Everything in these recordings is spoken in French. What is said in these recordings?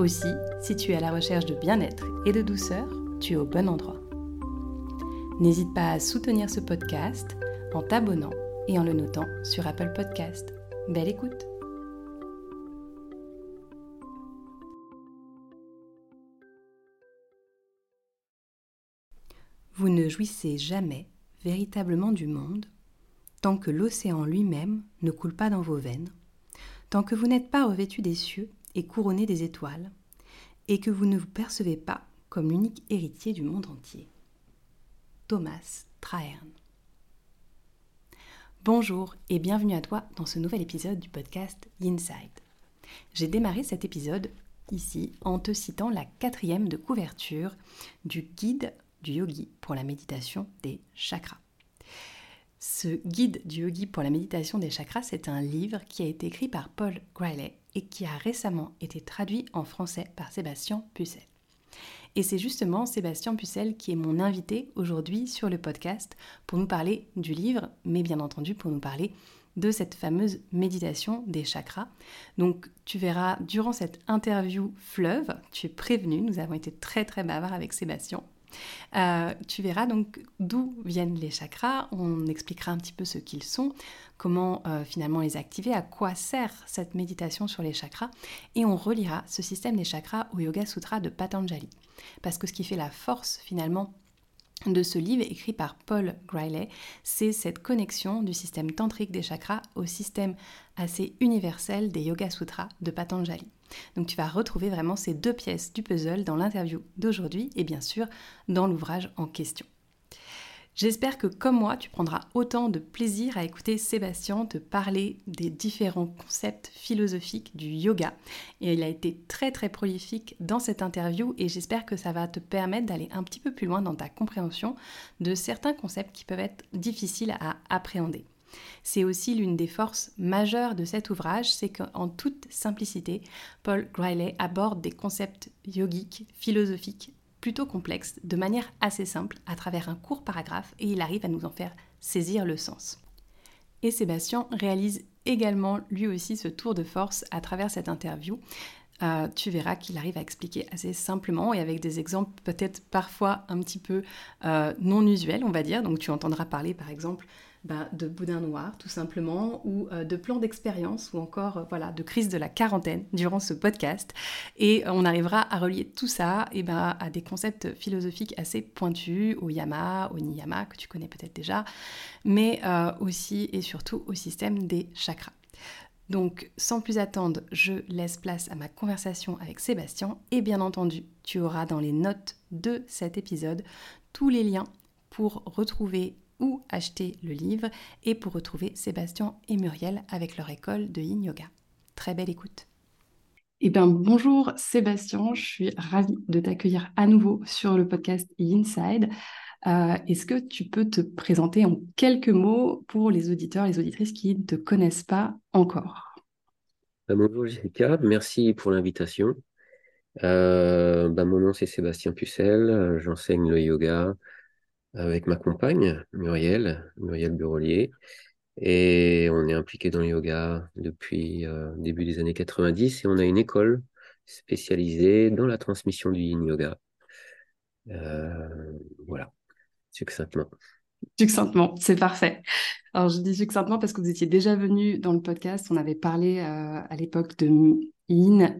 Aussi, si tu es à la recherche de bien-être et de douceur, tu es au bon endroit. N'hésite pas à soutenir ce podcast en t'abonnant et en le notant sur Apple Podcast. Belle écoute Vous ne jouissez jamais véritablement du monde tant que l'océan lui-même ne coule pas dans vos veines, tant que vous n'êtes pas revêtu des cieux et couronné des étoiles, et que vous ne vous percevez pas comme l'unique héritier du monde entier. Thomas Traherne. Bonjour et bienvenue à toi dans ce nouvel épisode du podcast Inside. J'ai démarré cet épisode ici en te citant la quatrième de couverture du guide du yogi pour la méditation des chakras. Ce guide du yogi pour la méditation des chakras, c'est un livre qui a été écrit par Paul Griley et qui a récemment été traduit en français par Sébastien Pucel. Et c'est justement Sébastien Pucel qui est mon invité aujourd'hui sur le podcast pour nous parler du livre, mais bien entendu pour nous parler de cette fameuse méditation des chakras. Donc tu verras durant cette interview fleuve, tu es prévenu, nous avons été très très bavards avec Sébastien, euh, tu verras donc d'où viennent les chakras, on expliquera un petit peu ce qu'ils sont, comment euh, finalement les activer, à quoi sert cette méditation sur les chakras, et on relira ce système des chakras au Yoga Sutra de Patanjali. Parce que ce qui fait la force finalement de ce livre écrit par Paul Griley, c'est cette connexion du système tantrique des chakras au système assez universel des Yoga Sutras de Patanjali. Donc tu vas retrouver vraiment ces deux pièces du puzzle dans l'interview d'aujourd'hui et bien sûr dans l'ouvrage en question. J'espère que comme moi, tu prendras autant de plaisir à écouter Sébastien te parler des différents concepts philosophiques du yoga. Et il a été très très prolifique dans cette interview et j'espère que ça va te permettre d'aller un petit peu plus loin dans ta compréhension de certains concepts qui peuvent être difficiles à appréhender. C'est aussi l'une des forces majeures de cet ouvrage, c'est qu'en toute simplicité, Paul Griley aborde des concepts yogiques, philosophiques, plutôt complexes, de manière assez simple, à travers un court paragraphe, et il arrive à nous en faire saisir le sens. Et Sébastien réalise également lui aussi ce tour de force à travers cette interview. Euh, tu verras qu'il arrive à expliquer assez simplement et avec des exemples peut-être parfois un petit peu euh, non usuels, on va dire. Donc tu entendras parler par exemple bah, de boudin noir, tout simplement, ou euh, de plans d'expérience, ou encore euh, voilà, de crise de la quarantaine durant ce podcast. Et on arrivera à relier tout ça et ben, à des concepts philosophiques assez pointus, au yama, au niyama, que tu connais peut-être déjà, mais euh, aussi et surtout au système des chakras. Donc, sans plus attendre, je laisse place à ma conversation avec Sébastien et bien entendu, tu auras dans les notes de cet épisode tous les liens pour retrouver ou acheter le livre et pour retrouver Sébastien et Muriel avec leur école de Yin Yoga. Très belle écoute. Eh bien, bonjour Sébastien, je suis ravie de t'accueillir à nouveau sur le podcast Inside. Euh, est-ce que tu peux te présenter en quelques mots pour les auditeurs, les auditrices qui ne te connaissent pas encore? Bah, Bonjour Jessica, merci pour l'invitation. Euh, bah, mon nom c'est Sébastien Pucel, j'enseigne le yoga avec ma compagne, Muriel, Muriel Burolier. Et on est impliqué dans le yoga depuis euh, début des années 90 et on a une école spécialisée dans la transmission du yoga. Euh, voilà, succinctement. Succinctement, c'est parfait. Alors je dis succinctement parce que vous étiez déjà venu dans le podcast, on avait parlé euh, à l'époque de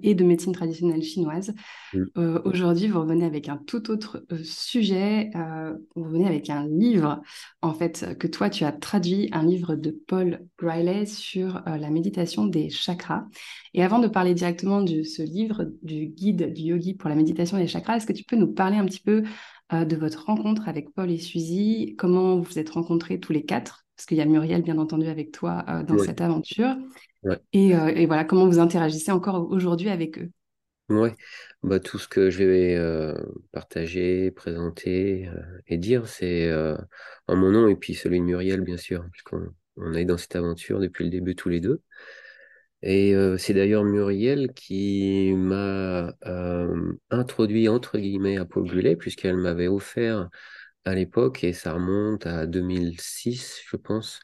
et de médecine traditionnelle chinoise. Mm. Euh, aujourd'hui, vous revenez avec un tout autre euh, sujet. Euh, vous revenez avec un livre, en fait, que toi, tu as traduit, un livre de Paul Griley sur la méditation des chakras. Et avant de parler directement de ce livre, du guide du yogi pour la méditation des chakras, est-ce que tu peux nous parler un petit peu de votre rencontre avec Paul et Suzy? Comment vous vous êtes rencontrés tous les quatre? Parce qu'il y a Muriel, bien entendu, avec toi dans cette aventure. Euh, et, voilà, comment vous interagissez encore aujourd'hui avec eux? Ouais, bah, tout ce que je vais euh, partager, présenter euh, et dire, c'est euh, en mon nom et puis celui de Muriel, bien sûr, puisqu'on on est dans cette aventure depuis le début tous les deux. Et euh, c'est d'ailleurs Muriel qui m'a euh, introduit, entre guillemets, à Paul Gullet, puisqu'elle m'avait offert à l'époque, et ça remonte à 2006, je pense,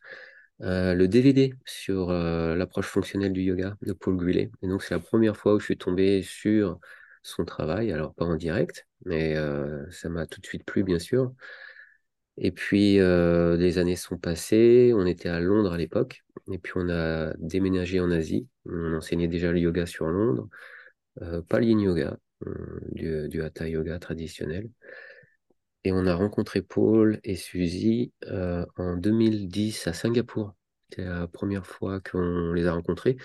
euh, le DVD sur euh, l'approche fonctionnelle du yoga de Paul Gullet. Et donc, c'est la première fois où je suis tombé sur son travail, alors pas en direct, mais euh, ça m'a tout de suite plu, bien sûr. Et puis, les années sont passées, on était à Londres à l'époque, et puis on a déménagé en Asie. On enseignait déjà le yoga sur Londres, pas le yin yoga, du, du hatha yoga traditionnel. Et on a rencontré Paul et Suzy euh, en 2010 à Singapour. C'était la première fois qu'on les a rencontrés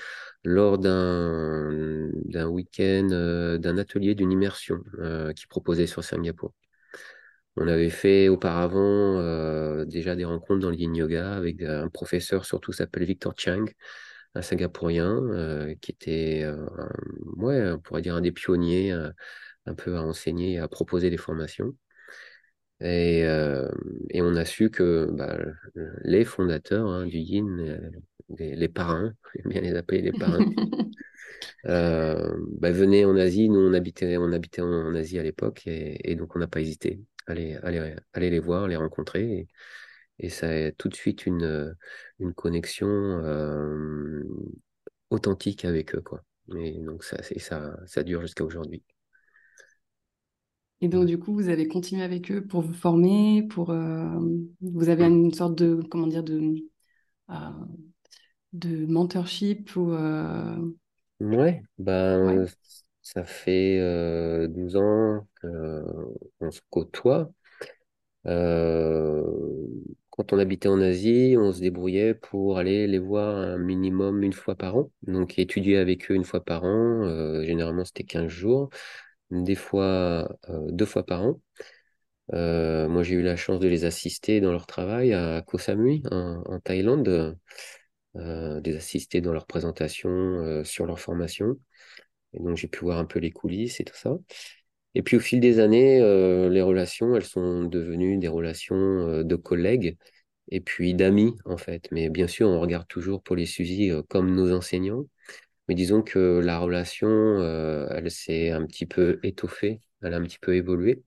lors d'un week-end, euh, d'un atelier d'une immersion euh, qui proposait sur Singapour. On avait fait auparavant euh, déjà des rencontres dans le yin yoga avec un professeur, surtout s'appelle Victor Chang, un Singapourien qui était, ouais, on pourrait dire un des pionniers un peu à enseigner et à proposer des formations. Et, euh, et on a su que bah, les fondateurs hein, du Yin, euh, les, les parrains, j'aime bien les appeler les parrains, euh, bah, venaient en Asie. Nous, on habitait, on habitait en, en Asie à l'époque et, et donc on n'a pas hésité à les, à les, voir, les rencontrer. Et, et ça a tout de suite une, une connexion euh, authentique avec eux, quoi. Et donc ça, ça, ça dure jusqu'à aujourd'hui. Et donc, du coup, vous avez continué avec eux pour vous former, pour, euh, vous avez une sorte de, comment dire, de, euh, de mentorship ou, euh, Ouais, ouais. ben, ça fait euh, 12 ans qu'on se côtoie. Quand on habitait en Asie, on se débrouillait pour aller les voir un minimum une fois par an. Donc, étudier avec eux une fois par an. généralement, c'était 15 jours. Des fois, euh, deux fois par an. Euh, moi, j'ai eu la chance de les assister dans leur travail à Koh Samui, en, Thaïlande, euh, de les assister dans leur présentation, euh, sur leur formation. Et donc, j'ai pu voir un peu les coulisses et tout ça. Et puis, au fil des années, les relations, elles sont devenues des relations de collègues et puis d'amis, en fait. Mais bien sûr, on regarde toujours pour les Suzy comme nos enseignants. Mais disons que la relation, euh, elle s'est un petit peu étoffée, elle a un petit peu évolué.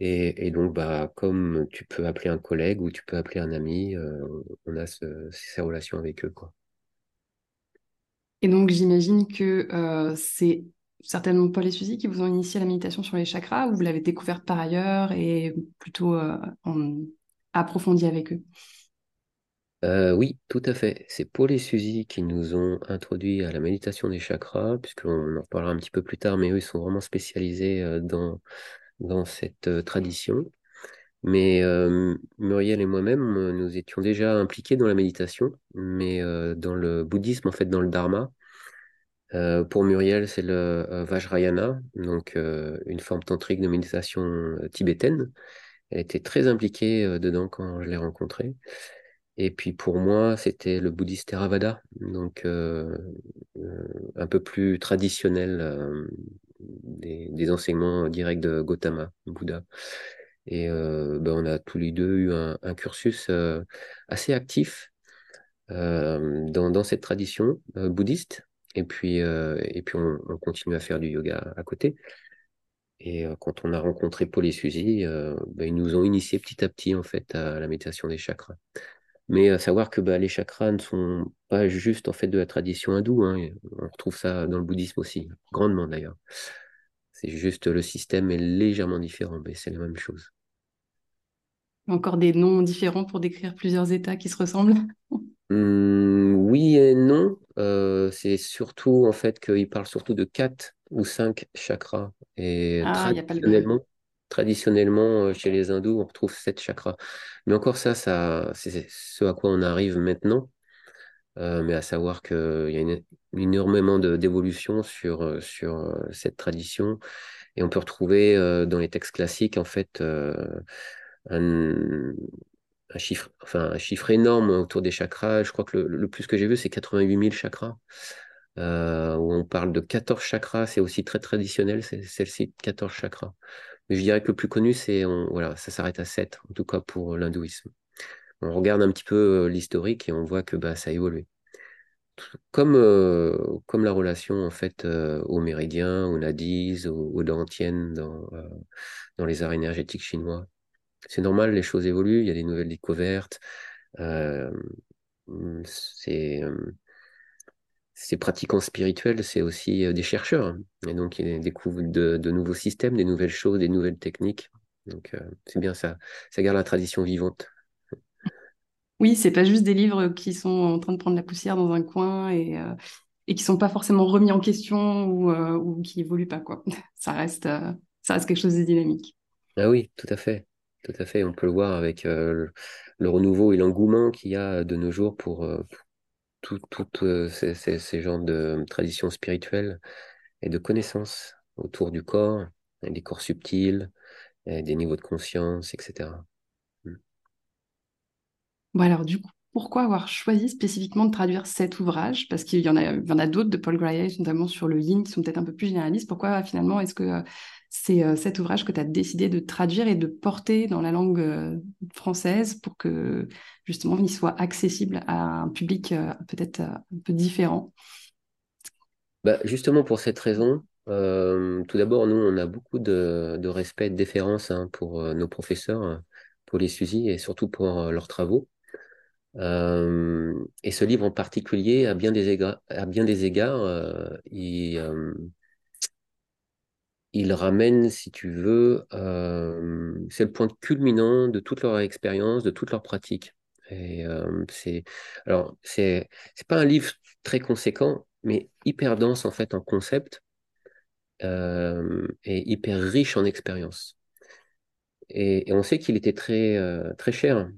Et, donc, bah, comme tu peux appeler un collègue ou tu peux appeler un ami, euh, on a ce- ces relations avec eux, quoi. Et donc, j'imagine que euh, c'est certainement Paul et Suzy qui vous ont initié à la méditation sur les chakras ou vous l'avez découverte par ailleurs et plutôt euh, en approfondi avec eux? Euh, oui, tout à fait. C'est Paul et Suzy qui nous ont introduits à la méditation des chakras, puisqu'on en reparlera un petit peu plus tard, mais eux, ils sont vraiment spécialisés euh, dans, dans cette euh, tradition. Mais Muriel et moi-même, nous étions déjà impliqués dans la méditation, mais dans le bouddhisme, en fait, dans le dharma. Pour Muriel, c'est le Vajrayana, donc une forme tantrique de méditation tibétaine. Elle était très impliquée dedans quand je l'ai rencontrée. Et puis pour moi, c'était le bouddhiste Theravada, donc euh, euh, un peu plus traditionnel euh, des, enseignements directs de Gautama, Bouddha. Et ben, on a tous les deux eu un, cursus assez actif dans, cette tradition bouddhiste. Et puis, et puis on, on continue à faire du yoga à côté. Et quand on a rencontré Paul et Suzy, ils nous ont initiés petit à petit en fait à la méditation des chakras. Mais à savoir que bah, les chakras ne sont pas juste en fait de la tradition hindoue. hein. On retrouve ça dans le bouddhisme aussi, grandement d'ailleurs. C'est juste le système est légèrement différent, mais c'est la même chose. Encore des noms différents pour décrire plusieurs états qui se ressemblent? Hum, oui et non. Euh, c'est surtout en fait qu'il parle surtout de quatre ou cinq chakras. Et Ah, il n'y a pas le... traditionnellement, traditionnellement euh, chez les hindous, on retrouve sept chakras. Mais encore ça, ça, c'est ce à quoi on arrive maintenant. Euh, mais à savoir qu'il y a une- énormément d'évolution sur, euh, sur cette tradition. Et on peut retrouver dans les textes classiques, en fait, un, un chiffre, enfin, un chiffre énorme autour des chakras. Je crois que le, le plus que j'ai vu, c'est 88 000 chakras. où on parle de 14 chakras. C'est aussi très traditionnel, celle-ci, 14 chakras. Je dirais que le plus connu, c'est voilà, ça s'arrête à 7, en tout cas pour l'hindouisme. On regarde un petit peu l'historique et on voit que bah, ça a évolué comme, euh, comme la relation en fait euh, aux méridiens, aux nadis, aux, aux dans, euh, dans les arts énergétiques chinois. C'est normal, les choses évoluent, il y a des nouvelles découvertes. c'est ces pratiquants spirituels, c'est aussi des chercheurs. Et donc, ils découvrent de, de, nouveaux systèmes, des nouvelles choses, des nouvelles techniques. Donc, c'est bien ça. Ça garde la tradition vivante. Oui, c'est pas juste des livres qui sont en train de prendre la poussière dans un coin et, euh, et qui sont pas forcément remis en question ou, euh, ou qui évoluent pas, quoi. Ça reste, euh, ça reste quelque chose de dynamique. Ah oui, tout à fait. Tout à fait. On peut le voir avec le, renouveau et l'engouement qu'il y a de nos jours pour, toutes ces, ces, ces, genres de traditions spirituelles et de connaissances autour du corps, des corps subtils, des niveaux de conscience, etc. Bon alors du coup, pourquoi avoir choisi spécifiquement de traduire cet ouvrage? Parce qu'il y en a, a d'autres de Paul Grayage, notamment sur le yin, qui sont peut-être un peu plus généralistes. Pourquoi finalement est-ce que euh, c'est euh, cet ouvrage que tu as décidé de traduire et de porter dans la langue euh, française pour que justement il soit accessible à un public peut-être un peu différent? Bah, Justement pour cette raison, tout d'abord, nous, on a beaucoup de, respect et de déférence hein, pour nos professeurs, pour les Suzy et surtout pour leurs travaux. Euh, et ce livre en particulier, à bien des égards, à bien des égards euh, il, euh, il, ramène, si tu veux, c'est le point culminant de toute leur expérience, de toute leur pratique. Et c'est, alors, c'est, pas un livre très conséquent, mais hyper dense en fait en concept et hyper riche en expérience. Et, et, on sait qu'il était très, très cher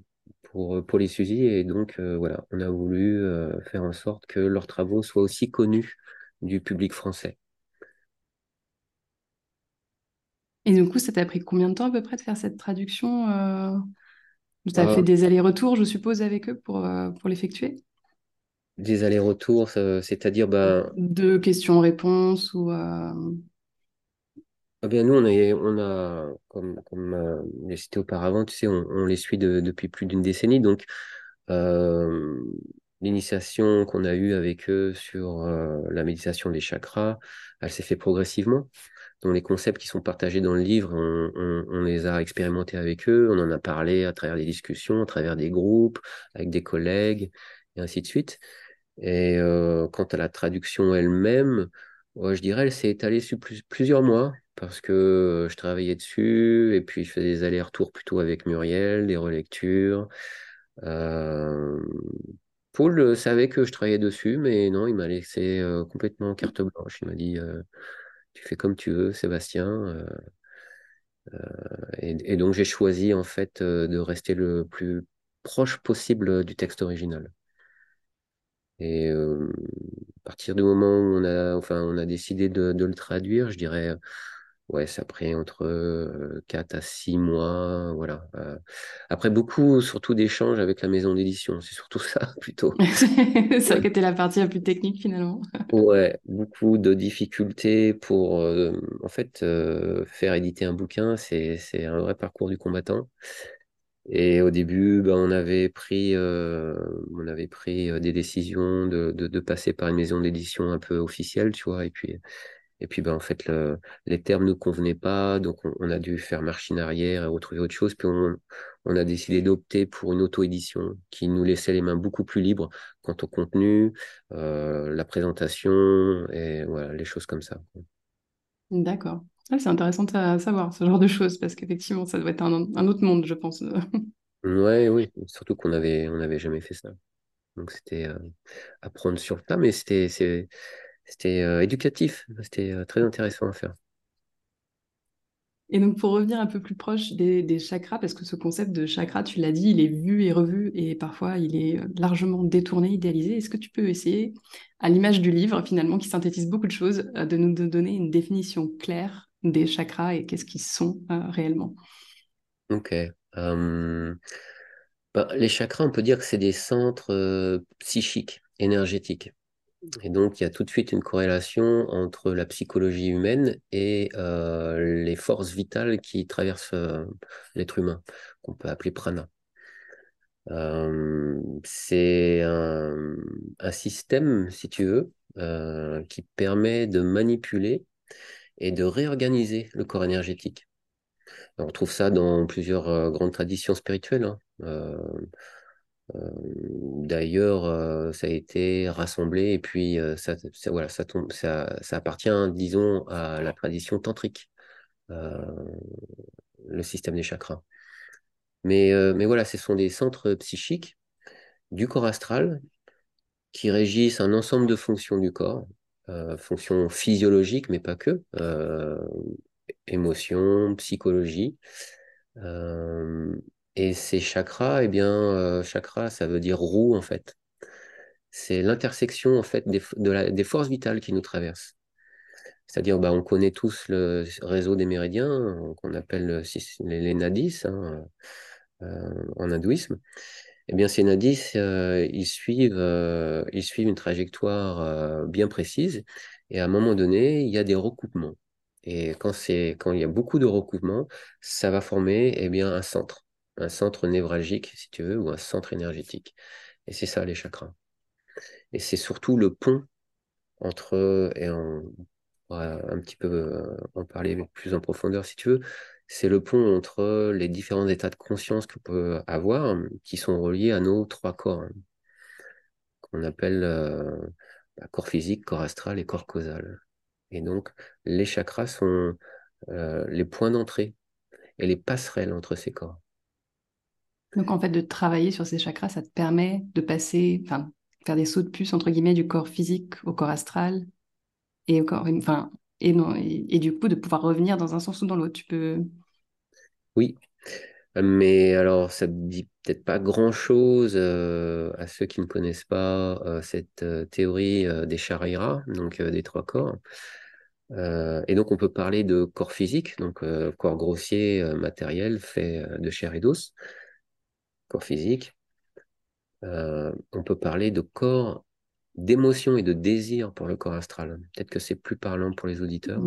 pour, euh, pour les Suzy. Et donc, euh, voilà, on a voulu euh, faire en sorte que leurs travaux soient aussi connus du public français. Et du coup, ça t'a pris combien de temps à peu près de faire cette traduction Tu as fait des allers-retours, je suppose, avec eux pour, pour l'effectuer? Des allers-retours, c'est-à-dire... Ben... De questions-réponses ou... Eh bien, nous, on a, on a comme, comme euh, j'ai cité auparavant, tu sais, on, les suit depuis plus d'une décennie. Donc, euh, l'initiation qu'on a eue avec eux sur euh, la méditation des chakras, elle s'est fait progressivement. Donc, les concepts qui sont partagés dans le livre, on, les a expérimentés avec eux, on en a parlé à travers des discussions, à travers des groupes, avec des collègues, et ainsi de suite. Et quant à la traduction elle-même, je dirais, elle s'est étalée sur plusieurs mois parce que je travaillais dessus et puis je faisais des allers-retours plutôt avec Muriel, des relectures. Euh... Paul savait que je travaillais dessus, mais non, il m'a laissé complètement carte blanche. Il m'a dit Tu fais comme tu veux, Sébastien. Et, et, donc j'ai choisi en fait de rester le plus proche possible du texte original. Et à partir du moment où on a, enfin, on a décidé de le traduire, je dirais ouais, ça prend entre 4 à 6 mois. Voilà. après, beaucoup, surtout d'échanges avec la maison d'édition. C'est surtout ça, plutôt. c'est ça qui était la partie la plus technique, finalement. ouais, beaucoup de difficultés pour, en fait, faire éditer un bouquin. C'est, un vrai parcours du combattant. Et au début, ben, on avait pris, on avait pris des décisions de, de, de passer par une maison d'édition un peu officielle, tu vois. Et puis, et puis, ben, en fait, le, les termes ne convenaient pas, donc on, a dû faire machine arrière et retrouver autre chose. Puis on, on a décidé d'opter pour une auto-édition qui nous laissait les mains beaucoup plus libres quant au contenu, euh, la présentation et voilà, les choses comme ça. D'accord. Ah, c'est intéressant de savoir ce genre de choses parce qu'effectivement, ça doit être un, un, autre monde, je pense. ouais, oui, surtout qu'on avait, on n'avait jamais fait ça. Donc c'était euh, apprendre sur le tas, mais c'était c'était euh, éducatif, c'était euh, très intéressant à faire. Et donc pour revenir un peu plus proche des, chakras, parce que ce concept de chakra, tu l'as dit, il est vu et revu et parfois il est euh, largement détourné, idéalisé. Est-ce que tu peux essayer, à l'image du livre finalement qui synthétise beaucoup de choses, de nous donner une définition claire des chakras et qu'est-ce qu'ils sont réellement? Ok. Bah, les chakras, on peut dire que c'est des centres psychiques, énergétiques. Et donc, il y a tout de suite une corrélation entre la psychologie humaine et euh, les forces vitales qui traversent euh, l'être humain, qu'on peut appeler prana. Euh, c'est un, système, si tu veux, qui permet de manipuler et de réorganiser le corps énergétique. On trouve ça dans plusieurs grandes traditions spirituelles. Hein. Euh, d'ailleurs, euh, ça a été rassemblé et puis euh, ça, voilà, ça, tombe, ça, appartient, disons, à la tradition tantrique, le système des chakras. Mais, mais voilà, ce sont des centres psychiques du corps astral qui régissent un ensemble de fonctions du corps, fonctions physiologiques, mais pas que, émotions, psychologie. Et ces chakras, eh bien, euh, chakra, ça veut dire roue, en fait. C'est l'intersection, en fait, des, de des forces vitales qui nous traversent. C'est-à-dire, bah, on connaît tous le réseau des méridiens, qu'on appelle les, nadis hein, euh, en hindouisme. Eh bien, ces nadis, euh, ils, suivent, ils suivent une trajectoire bien précise. Et à un moment donné, il y a des recoupements. Et quand, quand il y a beaucoup de recoupements, ça va former eh bien, un centre un centre névralgique, si tu veux, ou un centre énergétique. Et c'est ça les chakras. Et c'est surtout le pont entre, et on va un petit peu euh, en parler plus en profondeur si tu veux, c'est le pont entre les différents états de conscience qu'on peut avoir, qui sont reliés à nos trois corps, hein, qu'on appelle euh, bah, corps physique, corps astral et corps causal. Et donc, les chakras sont euh, les points d'entrée et les passerelles entre ces corps. Donc en fait, de travailler sur ces chakras, ça te permet de passer, enfin, faire des sauts de puce entre guillemets du corps physique au corps astral et au enfin, et non, et, du coup de pouvoir revenir dans un sens ou dans l'autre. Tu peux. Oui, mais alors ça ne dit peut-être pas grand-chose euh, à ceux qui ne connaissent pas euh, cette euh, théorie des chariras, donc des trois corps. et donc on peut parler de corps physique, donc corps grossier, matériel, fait de chair et d'os corps physique. Euh, on peut parler de corps d'émotion et de désir pour le corps astral. Peut-être que c'est plus parlant pour les auditeurs.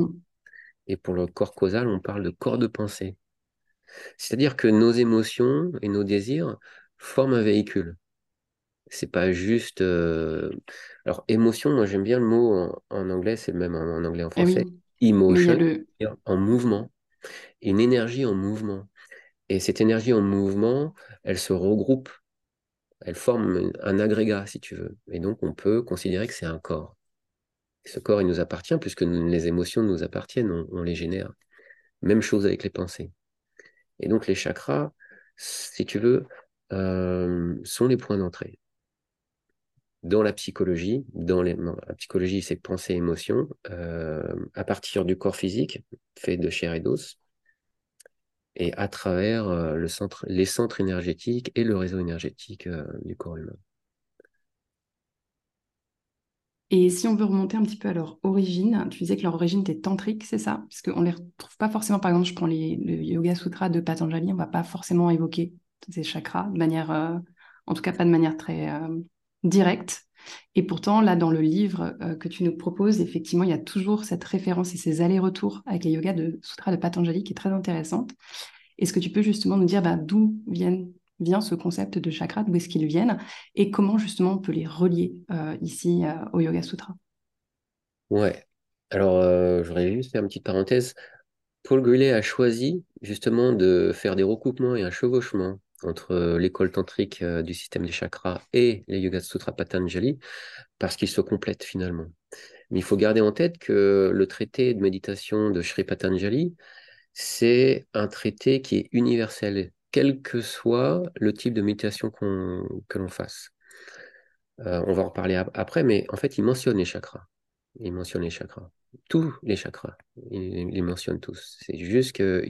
Et pour le corps causal, on parle de corps de pensée. C'est-à-dire que nos émotions et nos désirs forment un véhicule. C'est pas juste. Euh, alors, émotion, moi j'aime bien le mot en, anglais, c'est le même en, anglais en eh français. Emotion, en mouvement. Une énergie en mouvement. Et cette énergie en mouvement, elle se regroupe, elle forme un agrégat, si tu veux. Et donc, on peut considérer que c'est un corps. Ce corps, il nous appartient, puisque les émotions nous appartiennent, on, les génère. Même chose avec les pensées. Et donc, les chakras, si tu veux, euh, sont les points d'entrée. Dans la psychologie, dans la psychologie, c'est pensée, émotion, euh, à partir du corps physique, fait de chair et d'os, et à travers euh, les centres énergétiques et le réseau énergétique euh, du corps humain. Et si on veut remonter un petit peu à leur origine, tu disais que leur origine était tantrique, c'est ça? Parce qu'on ne les retrouve pas forcément, par exemple, je prends les, le Yoga Sutra de Patanjali, on ne va pas forcément évoquer ces chakras, de manière, euh, en tout cas pas de manière très directe. Et pourtant, là, dans le livre que tu nous proposes, effectivement, il y a toujours cette référence et ces allers-retours avec les yogas de Sutra de Patanjali qui est très intéressante. Est-ce que tu peux justement nous dire bah, d'où vient ce concept de chakra, d'où est-ce qu'ils viennent et comment justement on peut les relier euh, ici euh, au Yoga Sutra? Ouais. Alors, euh, je voudrais juste faire une petite parenthèse. Paul Grillet a choisi justement de faire des recoupements et un chevauchement entre l'école tantrique du système des chakras et les Yoga Sutra Patanjali parce qu'ils se complètent finalement. Mais il faut garder en tête que le traité de méditation de Sri Patanjali c'est un traité qui est universel, quel que soit le type de méditation que l'on fasse. Euh, on va en reparler après, mais en fait, il mentionne les chakras. Il mentionne les chakras. Tous les chakras. Il, les mentionne tous. C'est juste qu'il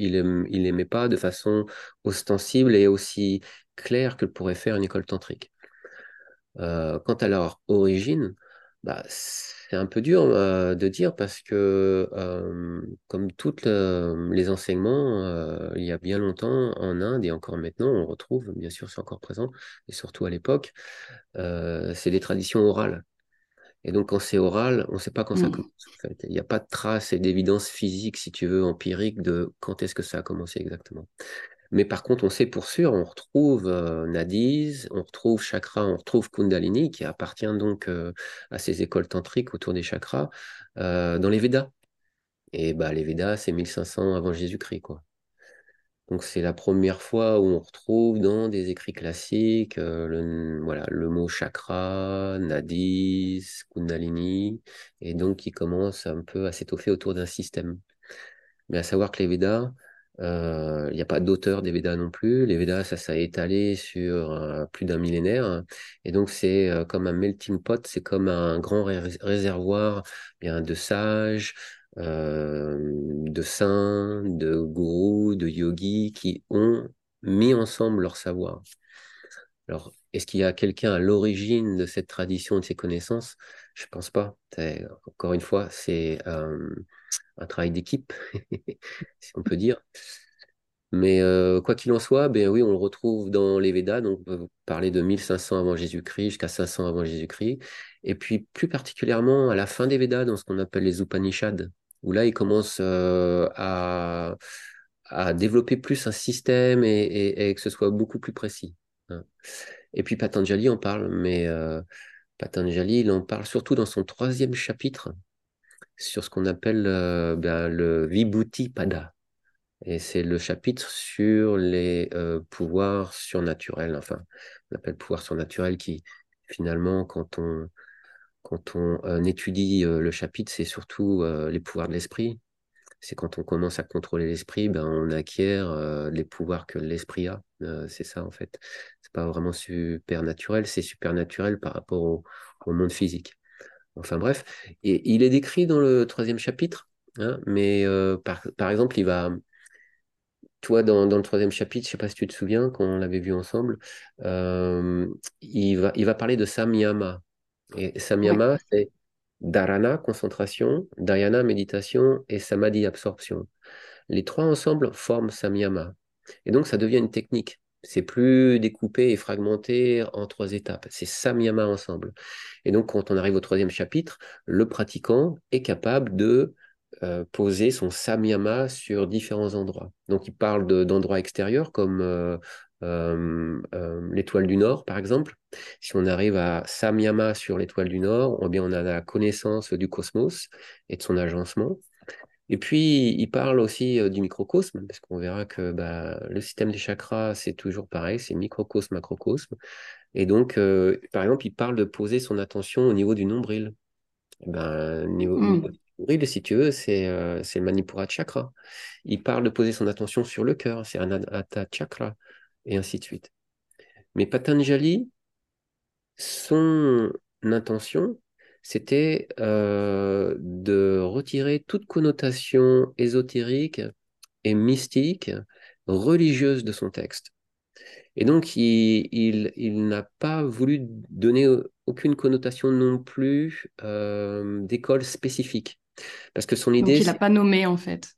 il les met pas de façon ostensible et aussi claire que pourrait faire une école tantrique. Euh, quant à leur origine, bah, c'est un peu dur euh, de dire parce que, euh, comme tous les enseignements, il y a bien longtemps en Inde et encore maintenant, on retrouve, bien sûr, c'est encore présent, et surtout à l'époque, c'est des traditions orales. Et donc, quand c'est oral, on ne sait pas quand ça Mm. commence. En fait. Il n'y a pas de trace et d'évidence physique, si tu veux, empirique de quand est-ce que ça a commencé exactement. Mais par contre, on sait pour sûr, on retrouve euh, Nadis, on retrouve chakra, on retrouve Kundalini, qui appartient donc euh, à ces écoles tantriques autour des chakras, euh, dans les Védas. Et bah, les Védas, c'est 1500 avant Jésus-Christ, quoi. Donc c'est la première fois où on retrouve dans des écrits classiques euh, le, voilà, le mot chakra, nadis, kundalini, et donc il commence un peu à s'étoffer autour d'un système. Mais à savoir que les Védas, euh, il n'y a pas d'auteur des Védas non plus. Les Védas, ça s'est étalé sur euh, plus d'un millénaire. Et donc c'est comme un melting pot, c'est comme un grand ré- réservoir bien, de sages, euh, de saints, de gourous, de yogis qui ont mis ensemble leur savoir. Alors, est-ce qu'il y a quelqu'un à l'origine de cette tradition, de ces connaissances? Je pense pas. Encore une fois, c'est euh, un travail d'équipe, si on peut dire. Mais euh, quoi qu'il en soit, ben oui, on le retrouve dans les Védas, donc on peut parler de 1500 avant Jésus-Christ jusqu'à 500 avant Jésus-Christ, et puis plus particulièrement à la fin des Védas, dans ce qu'on appelle les Upanishads, où là, il commence euh, à, développer plus un système et, que ce soit beaucoup plus précis. hein. Et puis Patanjali en parle, mais euh, Patanjali, il en parle surtout dans son troisième chapitre sur ce qu'on appelle euh, ben, le Vibhuti Pada. Et c'est le chapitre sur les pouvoirs surnaturels, enfin, on appelle pouvoirs surnaturels qui, finalement, quand on, quand on étudie le chapitre, c'est surtout les pouvoirs de l'esprit. C'est quand on commence à contrôler l'esprit, ben, on acquiert les pouvoirs que l'esprit a. C'est ça, en fait. C'est pas vraiment supernaturel, c'est supernaturel par rapport au, monde physique. Enfin bref, et il est décrit dans le troisième chapitre, hein, mais par, exemple, il va, toi, dans, dans le troisième chapitre, je sais pas si tu te souviens, quand on l'avait vu ensemble, il va, il va parler de samyama. Et Ouais. samyama, c'est dharana, concentration, dhyana, méditation, et samadhi, absorption. Les trois ensemble forment samyama. Et donc, ça devient une technique. C'est plus découpé et fragmenté en trois étapes. C'est samyama ensemble. Et donc, quand on arrive au troisième chapitre, le pratiquant est capable de euh, poser son samyama sur différents endroits. Donc, il parle de- d'endroits extérieurs comme euh, euh, euh, l'étoile du Nord, par exemple. Si on arrive à samyama sur l'étoile du Nord, eh bien, on a la connaissance du cosmos et de son agencement. Et puis, il parle aussi euh, du microcosme, parce qu'on verra que bah, le système des chakras, c'est toujours pareil, c'est microcosme, macrocosme. Et donc, euh, par exemple, il parle de poser son attention au niveau du nombril. Eh Ben, niveau, niveau du nombril, si tu veux, c'est euh, le Manipura chakra. Il parle de poser son attention sur le cœur, c'est Anahata chakra, et ainsi de suite. Mais Patanjali, son intention, c'était euh, de retirer toute connotation ésotérique et mystique, religieuse de son texte. Et donc, il, il, il n'a pas voulu donner aucune connotation non plus euh, d'école spécifique. Parce que son Donc idée, il n'a pas nommé en fait.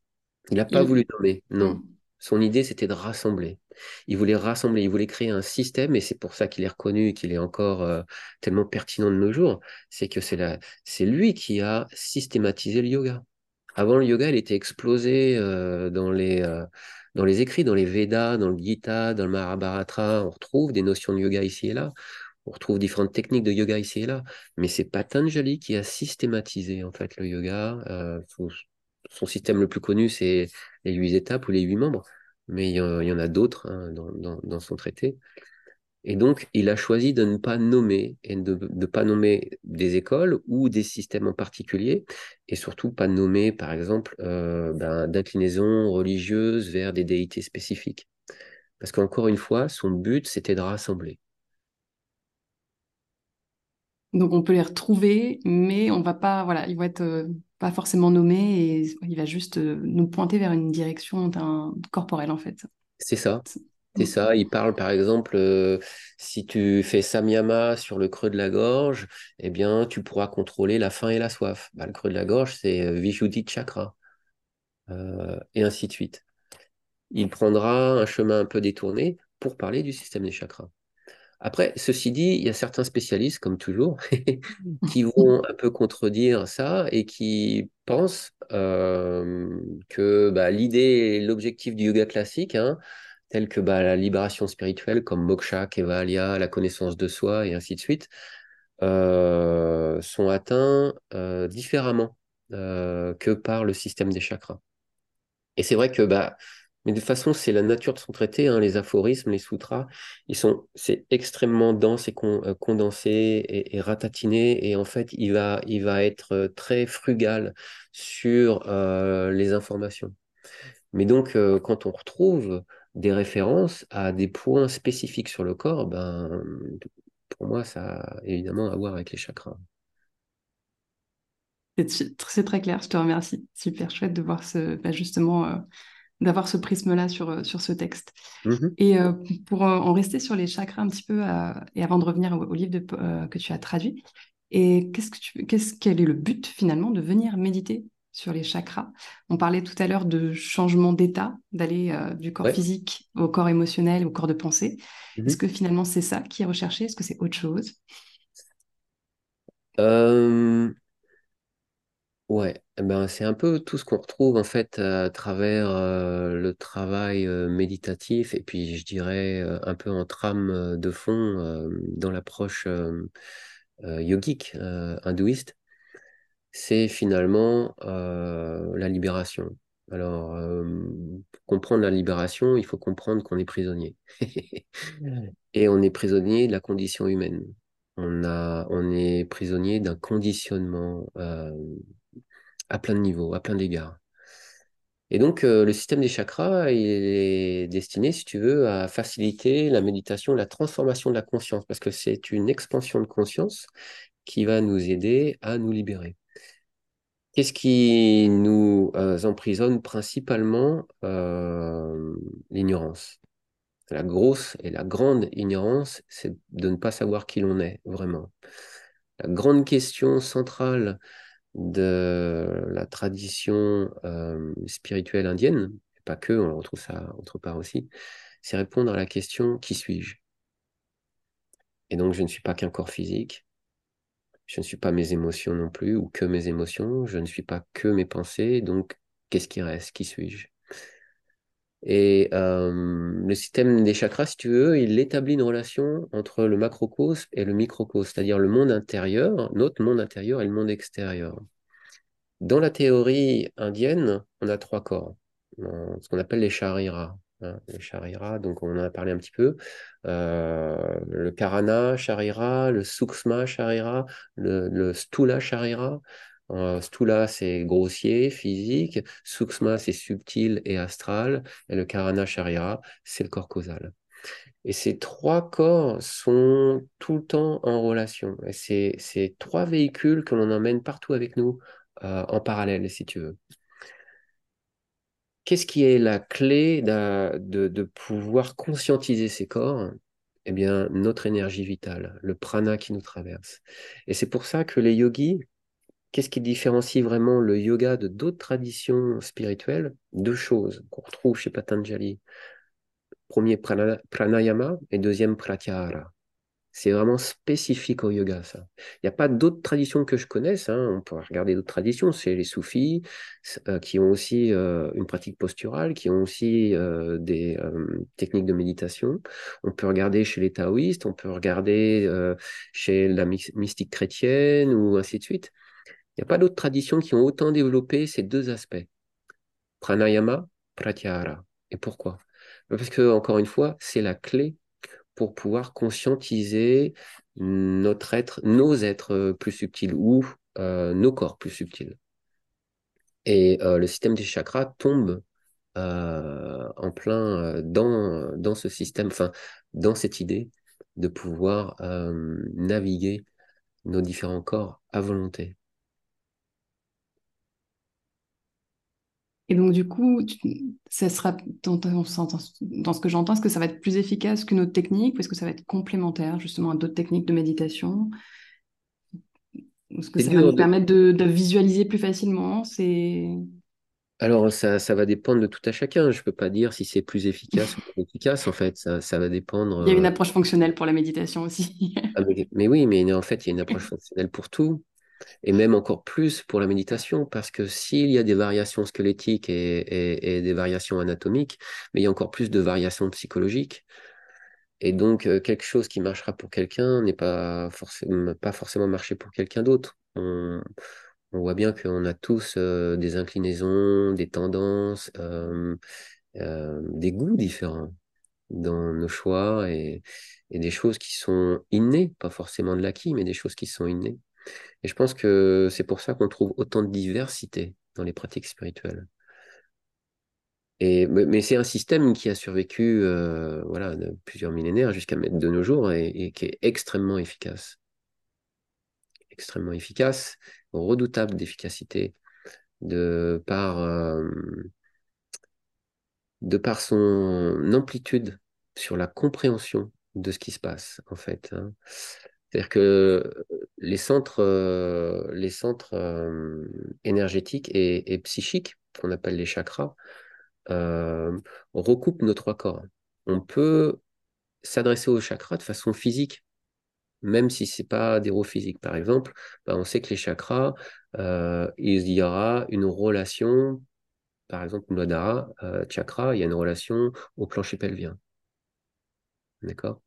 il n'a pas Il... voulu nommer, non. Son idée, c'était de rassembler. Il voulait rassembler, il voulait créer un système, et c'est pour ça qu'il est reconnu qu'il est encore euh, tellement pertinent de nos jours. C'est que c'est lui qui a systématisé le yoga. Avant, le yoga, il était explosé euh, dans les, euh, dans les écrits, dans les Védas, dans le Gita, dans le Mahabharata. On retrouve des notions de yoga ici et là. On retrouve différentes techniques de yoga ici et là. Mais c'est Patanjali qui a systématisé en fait le yoga. Son système le plus connu, c'est les huit étapes ou les huit membres. Mais il y en, a d'autres hein, dans, son traité. Et donc, il a choisi de ne pas nommer et de ne pas nommer des écoles ou des systèmes en particulier, et surtout pas nommer, par exemple, euh, ben, d'inclinaisons religieuses vers des déités spécifiques. Parce qu'encore une fois, son but, c'était de rassembler. Donc on peut les retrouver, mais on va pas, voilà, ils vont être euh, pas forcément nommés et il va juste euh, nous pointer vers une direction d'un corporel en fait. C'est ça. C'est ça. Il parle, par exemple, euh, si tu fais samyama sur le creux de la gorge, eh bien, tu pourras contrôler la faim et la soif. Bah, le creux de la gorge, c'est euh, Vishuddhi Chakra, euh, et ainsi de suite. il prendra un chemin un peu détourné pour parler du système des chakras. Après, ceci dit, il y a certains spécialistes, comme toujours, qui vont un peu contredire ça et qui pensent euh, que bah, l'idée et l'objectif du yoga classique, hein, tels que bah, la libération spirituelle, comme moksha, kevalya, la connaissance de soi et ainsi de suite, euh, sont atteints euh, différemment que par le système des chakras. Et c'est vrai que bah, mais de toute façon, c'est la nature de son traité, hein, les aphorismes, les sutras, ils sont, c'est extrêmement dense et euh, condensé et, ratatiné, et en fait, il va, il va être euh, très frugal sur euh, les informations. Mais donc, quand on retrouve des références à des points spécifiques sur le corps, ben, pour moi, ça a évidemment à voir avec les chakras. C'est très clair, je te remercie. Super chouette de voir ce, bah, justement d'avoir ce prisme-là sur, euh, sur ce texte. Mmh et euh, pour euh, en rester sur les chakras un petit peu, et avant de revenir au, livre de, que tu as traduit, et qu'est-ce que tu, qu'est-ce, quel est le but finalement de venir méditer sur les chakras? On parlait tout à l'heure de changement d'état, d'aller du corps physique au corps émotionnel, au corps de pensée. Mmh Est-ce que finalement c'est ça qui est recherché? Est-ce que c'est autre chose? Ouais, eh ben, c'est un peu tout ce qu'on retrouve en fait à travers euh, le travail euh, méditatif et puis je dirais euh, un peu en trame de fond dans l'approche yogique hindouiste, c'est finalement la libération. Alors, pour comprendre la libération, il faut comprendre qu'on est prisonnier. Et on est prisonnier de la condition humaine. On a, on est prisonnier d'un conditionnement à plein de niveaux, à plein d'égards. Et donc, euh, le système des chakras est destiné, si tu veux, à faciliter la méditation, la transformation de la conscience, parce que c'est une expansion de conscience qui va nous aider à nous libérer. Qu'est-ce qui nous euh, emprisonne principalement euh, L'ignorance? La grosse et la grande ignorance, c'est de ne pas savoir qui l'on est vraiment. La grande question centrale de la tradition euh, spirituelle indienne, et pas que, on retrouve ça autre part aussi, c'est répondre à la question qui suis-je? Et donc, je ne suis pas qu'un corps physique, je ne suis pas mes émotions non plus, ou que mes émotions, je ne suis pas que mes pensées, donc qu'est-ce qui reste? Qui suis-je? Et euh, le système des chakras, si tu veux, il établit une relation entre le macrocosme et le microcosme, c'est-à-dire le monde intérieur, notre monde intérieur et le monde extérieur. Dans la théorie indienne, on a trois corps, ce qu'on appelle les shariras. Hein, les shariras, donc on en a parlé un petit peu. Euh, le karana sharira, le sukshma sharira, le, le stula sharira. Euh, stula, c'est grossier, physique. Sukshma, c'est subtil et astral. Et le Karana Sharira, c'est le corps causal. Et ces trois corps sont tout le temps en relation. Et c'est ces trois véhicules que l'on emmène partout avec nous en parallèle, si tu veux. Qu'est-ce qui est la clé de, pouvoir conscientiser ces corps? Eh bien, notre énergie vitale, le prana qui nous traverse. Et c'est pour ça que les yogis, Qu'est-ce qui différencie vraiment le yoga de d'autres traditions spirituelles? Deux choses qu'on retrouve chez Patanjali. Premier pranayama et deuxième pratyahara. C'est vraiment spécifique au yoga, ça. Il n'y a pas d'autres traditions que je connaisse. Hein. On peut regarder d'autres traditions. C'est les soufis euh, qui ont aussi euh, une pratique posturale, qui ont aussi euh, des techniques de méditation. On peut regarder chez les taoïstes, on peut regarder chez la mystique chrétienne ou ainsi de suite. Il n'y a pas d'autres traditions qui ont autant développé ces deux aspects. Pranayama, pratyahara. Et pourquoi? Parce que, encore une fois, c'est la clé pour pouvoir conscientiser notre être, nos êtres plus subtils ou euh, nos corps plus subtils. Et euh, le système des chakras tombe euh, en plein dans, dans ce système, enfin, dans cette idée de pouvoir naviguer nos différents corps à volonté. Et donc, du coup, ça sera, dans, dans, ce que j'entends, est-ce que ça va être plus efficace qu'une autre technique ou est-ce que ça va être complémentaire justement à d'autres techniques de méditation? Est-ce que ça va nous permettre de, visualiser plus facilement? Alors, ça, ça va dépendre de tout à chacun. Je ne peux pas dire si c'est plus efficace ou moins efficace, en fait. Ça, ça va dépendre. Il y a une euh, approche fonctionnelle pour la méditation aussi. ah, mais, mais oui, mais en fait, il y a une approche fonctionnelle pour tout. Et même encore plus pour la méditation, parce que s'il y a des variations squelettiques et, des variations anatomiques, mais il y a encore plus de variations psychologiques. Et donc, euh, quelque chose qui marchera pour quelqu'un n'est pas forcément, pas forcément marché pour quelqu'un d'autre. On, voit bien qu'on a tous euh, des inclinaisons, des tendances, euh, des goûts différents dans nos choix et des choses qui sont innées, pas forcément de l'acquis, mais des choses qui sont innées. Et je pense que c'est pour ça qu'on trouve autant de diversité dans les pratiques spirituelles. Et, mais c'est un système qui a survécu euh, voilà, de plusieurs millénaires jusqu'à de nos jours et, et qui est extrêmement efficace. Extrêmement efficace, redoutable d'efficacité, de par, euh, de par son amplitude sur la compréhension de ce qui se passe, en fait. hein. C'est-à-dire que les centres, euh, les centres euh, énergétiques et, psychiques, qu'on appelle les chakras, euh, recoupent nos trois corps. On peut s'adresser aux chakras de façon physique, même si c'est pas des physique. Par exemple, ben, on sait que les chakras, euh, il y aura une relation, par exemple, Muladhara, euh, chakra, il y a une relation au plancher pelvien. D'accord?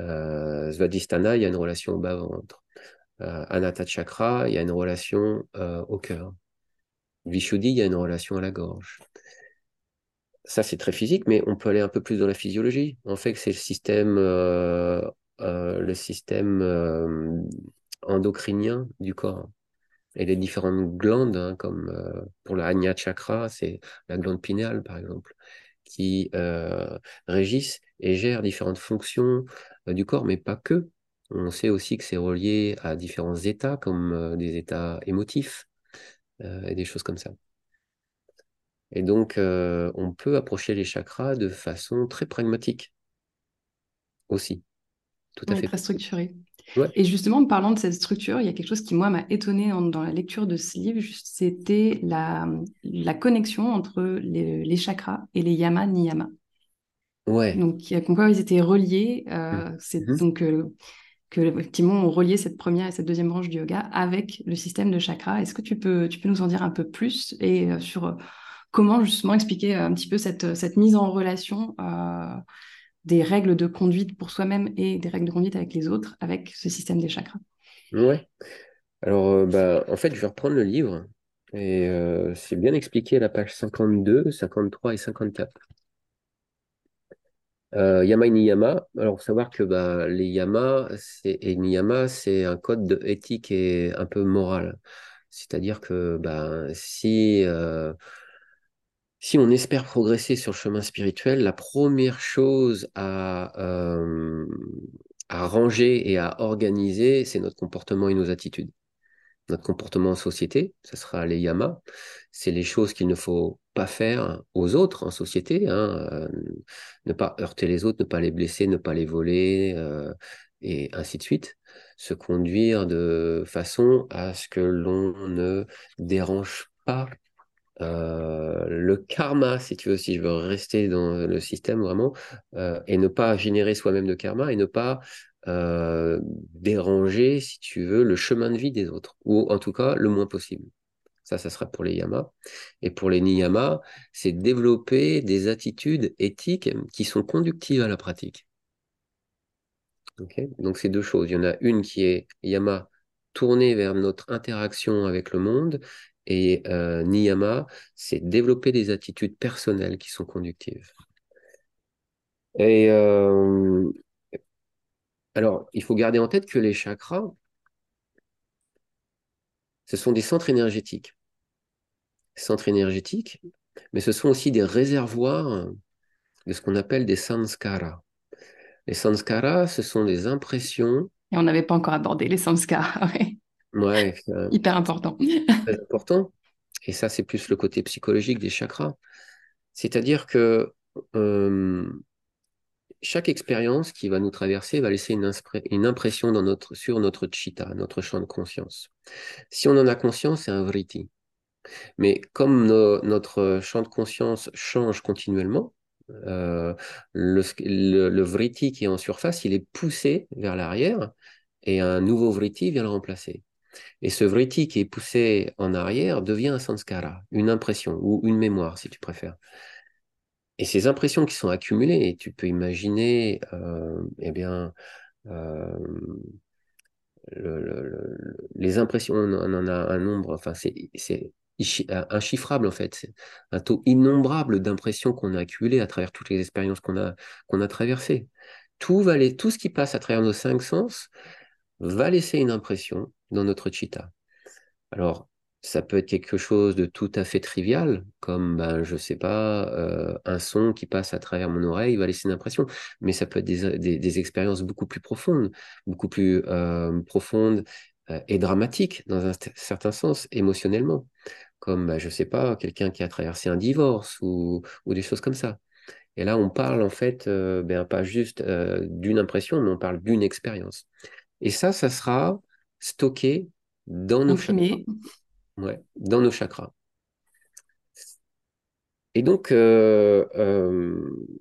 Euh, Svadhisthana, il y a une relation au bas-ventre. Euh, Chakra, il y a une relation euh, au cœur. Vishuddhi, il y a une relation à la gorge. Ça, c'est très physique, mais on peut aller un peu plus dans la physiologie. En fait, c'est le système, euh, euh, le système endocrinien du corps. Et les différentes glandes, hein, comme pour le Ajna Chakra, c'est la glande pinéale, par exemple, qui euh, régissent et gèrent différentes fonctions euh, du corps, mais pas que. On sait aussi que c'est relié à différents états, comme euh, des états émotifs et des choses comme ça. Et donc, on peut approcher les chakras de façon très pragmatique aussi. Tout à Ouais, fait. très structuré. Ouais, Et justement, en parlant de cette structure, il y a quelque chose qui, moi, m'a étonnée dans, dans la lecture de ce livre, c'était la, la connexion entre les, les chakras et les yamas, niyamas. ouais. Donc, il y a- comme quoi ils étaient reliés. euh, c'est Mhm. donc euh, que effectivement on reliait cette première et cette deuxième branche du yoga avec le système de chakras. Est-ce que tu peux, tu peux nous en dire un peu plus et euh, sur euh, comment justement expliquer euh, un petit peu cette, cette mise en relation des règles de conduite pour soi-même et des règles de conduite avec les autres avec ce système des chakras? Ouais. Alors, euh, bah, en fait, je vais reprendre le livre et euh, c'est bien expliqué à la page 52, 53 et 54. Euh, yama et niyama. Alors, savoir que bah, les c'est- et niyama, c'est un code de éthique et un peu moral. C'est-à-dire que bah, si, euh, si on espère progresser sur le chemin spirituel, la première chose à, euh, à ranger et à organiser, c'est notre comportement et nos attitudes. Notre comportement en société, ce sera les yamas. C'est les choses qu'il ne faut pas faire aux autres en société. hein, euh, ne pas heurter les autres, ne pas les blesser, ne pas les voler, euh, et ainsi de suite. Se conduire de façon à ce que l'on ne dérange pas euh, le karma, si tu veux, si je veux rester dans le système vraiment, euh, et ne pas générer soi-même de karma et ne pas euh, déranger, si tu veux, le chemin de vie des autres, ou en tout cas le moins possible. Ça, ça sera pour les yamas. Et pour les niyamas, c'est développer des attitudes éthiques qui sont conductives à la pratique. Ok Donc, c'est deux choses. Il y en a une qui est yama tournée vers notre interaction avec le monde, et euh, niyama, c'est développer des attitudes personnelles qui sont conductives. Et euh, alors, il faut garder en tête que les chakras, ce sont des centres énergétiques. Centres énergétiques, mais ce sont aussi des réservoirs de ce qu'on appelle des sanskaras. Les sanskaras, ce sont des impressions, Et on n'avait pas encore abordé les samskaras, ouais. Ouais, euh, Hyper important. très important. Et ça, c'est plus le côté psychologique des chakras. C'est-à-dire que euh, chaque expérience qui va nous traverser va laisser une, impression dans notre, sur notre chitta, notre champ de conscience. Si on en a conscience, c'est un vritti. Mais comme notre champ de conscience change continuellement, euh, le, le, vritti qui est en surface, il est poussé vers l'arrière et un nouveau vritti vient le remplacer. Et ce vritti qui est poussé en arrière devient un sanskara, une impression ou une mémoire si tu préfères. Et ces impressions qui sont accumulées, tu peux imaginer, euh, eh bien, euh, les impressions, on en a un nombre, enfin, c'est inchiffrable en fait, c'est un taux innombrable d'impressions qu'on a accumulées à travers toutes les expériences qu'on a, a traversées. Tout, va tout ce qui passe à travers nos cinq sens va laisser une impression dans notre chitta. Alors, ça peut être quelque chose de tout à fait trivial, comme, ben, je sais pas, euh, un son qui passe à travers mon oreille va laisser une impression, mais ça peut être des, expériences beaucoup plus profondes, beaucoup plus euh, profondes euh, et dramatiques dans un certain sens, émotionnellement, comme, ben, je sais pas, quelqu'un qui a traversé un divorce ou, ou, des choses comme ça. Et là, on parle en fait, ben, pas juste d'une impression, mais on parle d'une expérience. Et ça, ça sera stocké dans nos chakras. Ouais, dans nos chakras. Et donc, euh, euh,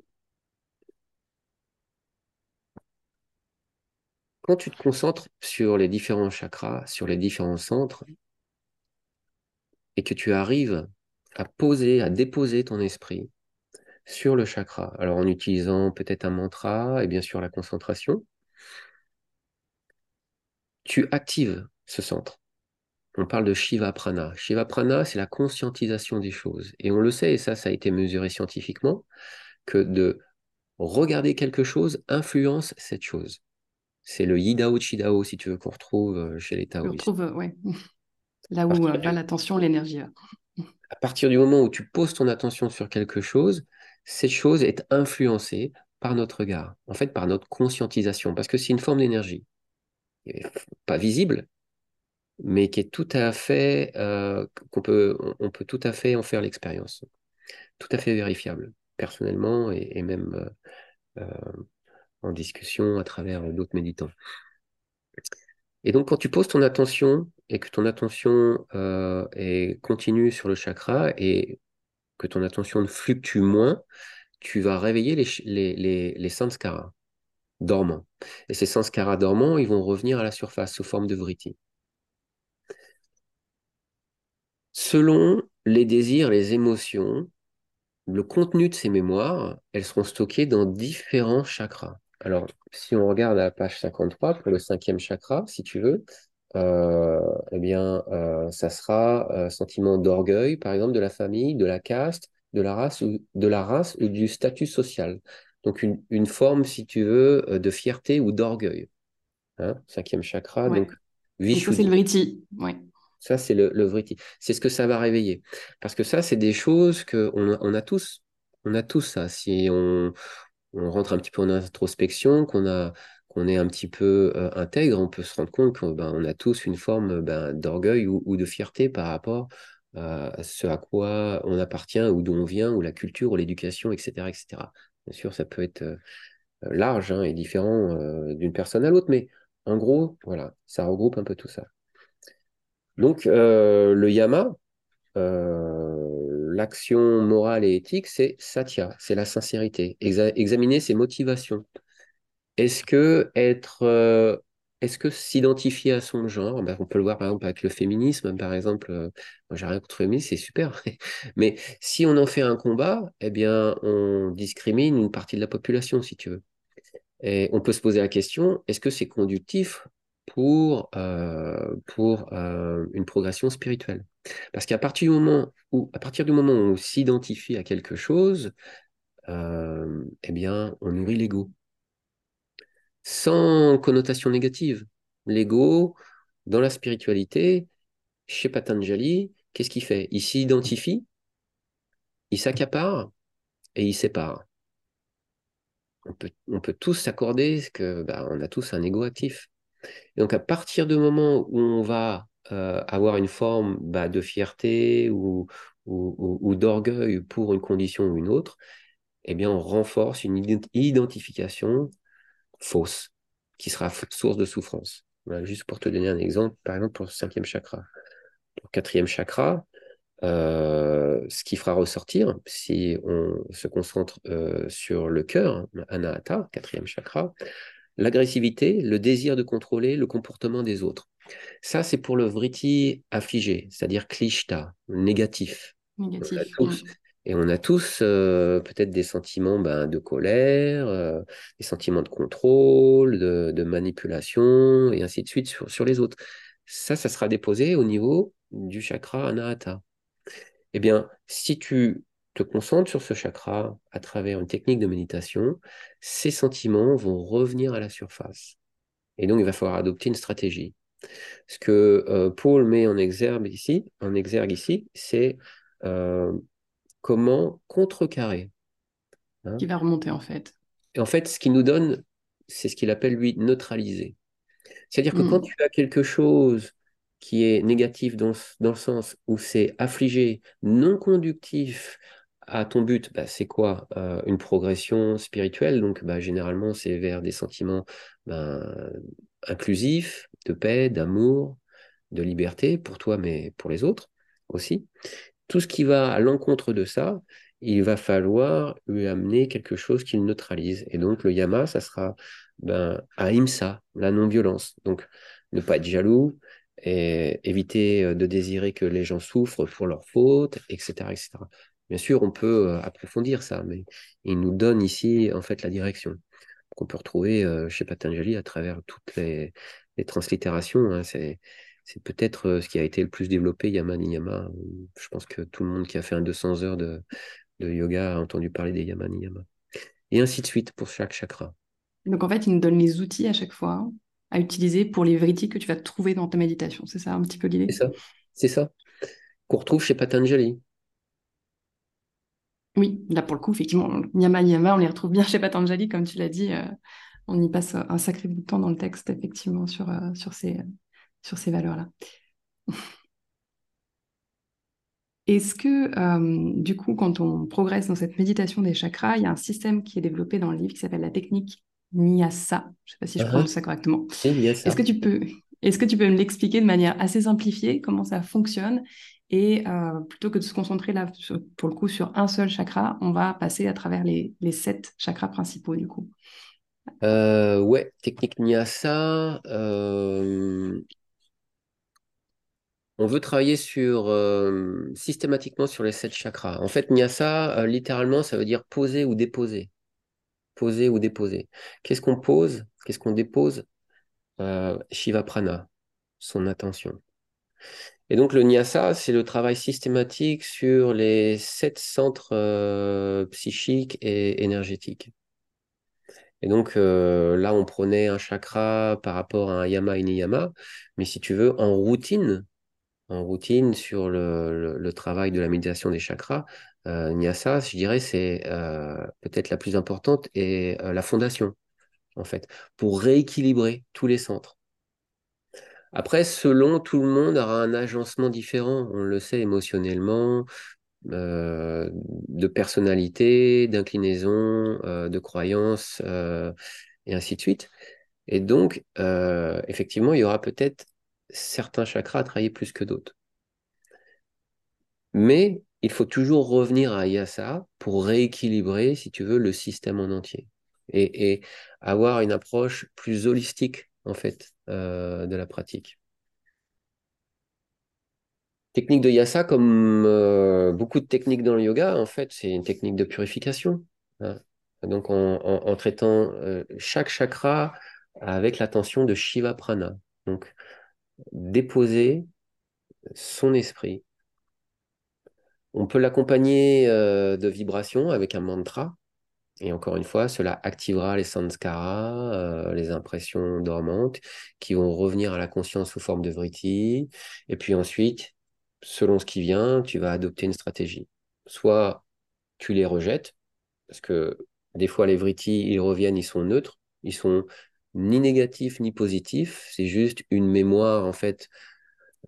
quand tu te concentres sur les différents chakras, sur les différents centres, et que tu arrives à poser, à déposer ton esprit sur le chakra, alors en utilisant peut-être un mantra et bien sûr la concentration, tu actives ce centre on parle de Shiva Prana. Shiva Prana, c'est la conscientisation des choses. Et on le sait, et ça, ça a été mesuré scientifiquement, que de regarder quelque chose influence cette chose. C'est le Yidao Chidao, si tu veux, qu'on retrouve euh, chez les Taoïstes. On retrouve, oui. Là où va l'attention, l'énergie. À partir du moment où tu poses ton attention sur quelque chose, cette chose est influencée par notre regard, en fait par notre conscientisation, parce que c'est une forme d'énergie. Pas visible, mais qui est tout à fait, euh, qu'on peut, on peut tout à fait en faire l'expérience, tout à fait vérifiable, personnellement et, même euh, euh, en discussion à travers d'autres méditants. Et donc, quand tu poses ton attention et que ton attention est continue sur le chakra et que ton attention ne fluctue moins, tu vas réveiller les, les, dormants. Et ces sanskaras dormants, ils vont revenir à la surface sous forme de vritti. Selon les désirs, les émotions, le contenu de ces mémoires, elles seront stockées dans différents chakras. Alors, si on regarde à la page 53, pour le cinquième chakra, si tu veux, euh, eh bien, euh, ça sera un euh, sentiment d'orgueil, par exemple, de la famille, de la caste, de la race de la race ou du statut social. Donc, une, forme, si tu veux, de fierté ou d'orgueil. Hein, cinquième chakra, donc, Vishuddhi. c'est le ouais. Ça, c'est le, le C'est ce que ça va réveiller. Parce que ça, c'est des choses qu'on on a tous. On a tous ça. Si on, on rentre un petit peu en introspection, qu'on a qu'on est un petit peu euh, intègre, on peut se rendre compte qu'on ben, a tous une forme ben, d'orgueil ou, de fierté par rapport à ce à quoi on appartient ou d'où on vient, ou la culture, ou l'éducation, etc., etc. Bien sûr, ça peut être euh, large hein, et différent euh, d'une personne à l'autre, mais en gros, voilà, ça regroupe un peu tout ça. Donc, euh, le yama, euh, l'action morale et éthique, c'est satya, c'est la sincérité. examiner ses motivations. Est-ce que être, euh, est-ce que s'identifier à son genre, ben, on peut le voir par exemple avec le féminisme, par exemple, moi j'ai rien contre le féminisme, c'est super, mais si on en fait un combat, eh bien, on discrimine une partie de la population, si tu veux. Et on peut se poser la question, est-ce que c'est conductif pour, euh, euh, une progression spirituelle? Parce qu'à partir du moment où, à partir du moment on s'identifie à quelque chose, euh, eh bien, on nourrit l'ego. Sans connotation négative. L'ego, dans la spiritualité, chez Patanjali, qu'est-ce qu'il fait? Il s'identifie, il s'accapare et il sépare. On peut, on peut tous s'accorder que bah, on a tous un ego actif donc à partir du moment où on va euh, avoir une forme bah, de fierté ou, ou, d'orgueil pour une condition ou une autre, eh bien on renforce une identification fausse qui sera source de souffrance. juste pour te donner un exemple, par exemple pour le cinquième chakra. Pour le quatrième chakra, ce qui fera ressortir, si on se concentre sur le cœur, Anahata, quatrième chakra, l'agressivité, le désir de contrôler le comportement des autres. Ça, c'est pour le vritti affligé, c'est-à-dire klishta, négatif. Négatif. Et on a tous euh, peut-être des sentiments ben, de colère, euh, des sentiments de contrôle, de, manipulation, et ainsi de suite sur, les autres. Ça, ça sera déposé au niveau du chakra anahata. Eh bien, si tu te concentres sur ce chakra à travers une technique de méditation, ces sentiments vont revenir à la surface. Et donc, il va falloir adopter une stratégie. Ce que euh, Paul met en exergue ici, en exergue ici, c'est comment contrecarrer. Hein. Qui va remonter en fait. Et en fait, ce qui nous donne, c'est ce qu'il appelle lui neutraliser. C'est-à-dire que quand hmm. tu as quelque chose qui est négatif dans, dans le sens où c'est affligé, non conductif à ton but, bah, c'est quoi euh, Une progression spirituelle? Donc, bah, généralement, c'est vers des sentiments ben, inclusifs, de paix, d'amour, de liberté pour toi, mais pour les autres aussi tout ce qui va à l'encontre de ça, il va falloir lui amener quelque chose qu'il neutralise. Et donc le yama, ça sera ben, ahimsa, la non-violence. Donc ne pas être jaloux, et éviter euh, de désirer que les gens souffrent pour leurs fautes, etc., etc. Bien sûr, on peut euh, approfondir ça, mais il nous donne ici en fait la direction qu'on peut retrouver euh, chez Patanjali à travers toutes les, translittérations. Hein. C'est c'est peut-être euh, ce qui a été le plus développé, Yama Niyama. Je pense que tout le monde qui a fait un 200 heures de, yoga a entendu parler des Yama Niyama. Et ainsi de suite pour chaque chakra. Donc en fait, il nous donne les outils à chaque fois hein, à utiliser pour les vérités que tu vas trouver dans ta méditation. C'est ça un petit peu l'idée? C'est ça. C'est ça. Qu'on retrouve chez Patanjali. Oui, là pour le coup, effectivement, Yama Niyama, on les retrouve bien chez Patanjali, comme tu l'as dit. Euh, on y passe un sacré bout de temps dans le texte, effectivement, sur, euh, sur ces, sur ces valeurs-là. Est-ce que, euh, du coup, quand on progresse dans cette méditation des chakras, il y a un système qui est développé dans le livre qui s'appelle la technique Nyasa. Je ne sais pas si je uh-huh. prononce ça correctement. Est-ce que tu peux, est-ce que tu peux me l'expliquer de manière assez simplifiée comment ça fonctionne? Et euh, plutôt que de se concentrer là, pour le coup, sur un seul chakra, on va passer à travers les, les sept chakras principaux, du coup. Euh, ouais, technique Nyasa. Euh, on veut travailler euh, systématiquement sur les sept chakras. En fait, Nyasa, euh, littéralement, ça veut dire poser ou déposer. Poser ou déposer. Qu'est-ce qu'on pose? Qu'est-ce qu'on dépose? Euh, Shiva Prana, son attention. Et donc, le Nyasa, c'est le travail systématique sur les sept centres psychiques et énergétiques. Et donc là, on prenait un chakra par rapport à un yama et niyama, mais si tu veux, en routine, en routine sur le, travail de la méditation des chakras, euh, Nyasa, je dirais, c'est euh, peut-être la plus importante et euh, la fondation, en fait, pour rééquilibrer tous les centres. Après, selon tout le monde aura un agencement différent, on le sait émotionnellement, de personnalité, d'inclinaison, de croyance, et ainsi de suite. Et donc, effectivement, il y aura peut-être certains chakras à travailler plus que d'autres. Mais il faut toujours revenir à Yasa pour rééquilibrer, si tu veux, le système en entier et, avoir une approche plus holistique, en fait, euh, de la pratique. Technique de Yasa, comme euh, beaucoup de techniques dans le yoga, en fait, c'est une technique de purification. Hein. Donc, en, traitant euh, chaque chakra avec l'attention de Shiva Prana. Donc, déposer son esprit. On peut l'accompagner euh, de vibrations avec un mantra. Et encore une fois, cela activera les sanskaras, euh, les impressions dormantes, qui vont revenir à la conscience sous forme de vritti. Et puis ensuite, selon ce qui vient, tu vas adopter une stratégie. Soit tu les rejettes, parce que des fois les vrittis, ils reviennent, ils sont neutres, ils sont ni négatif ni positif, c'est juste une mémoire en fait.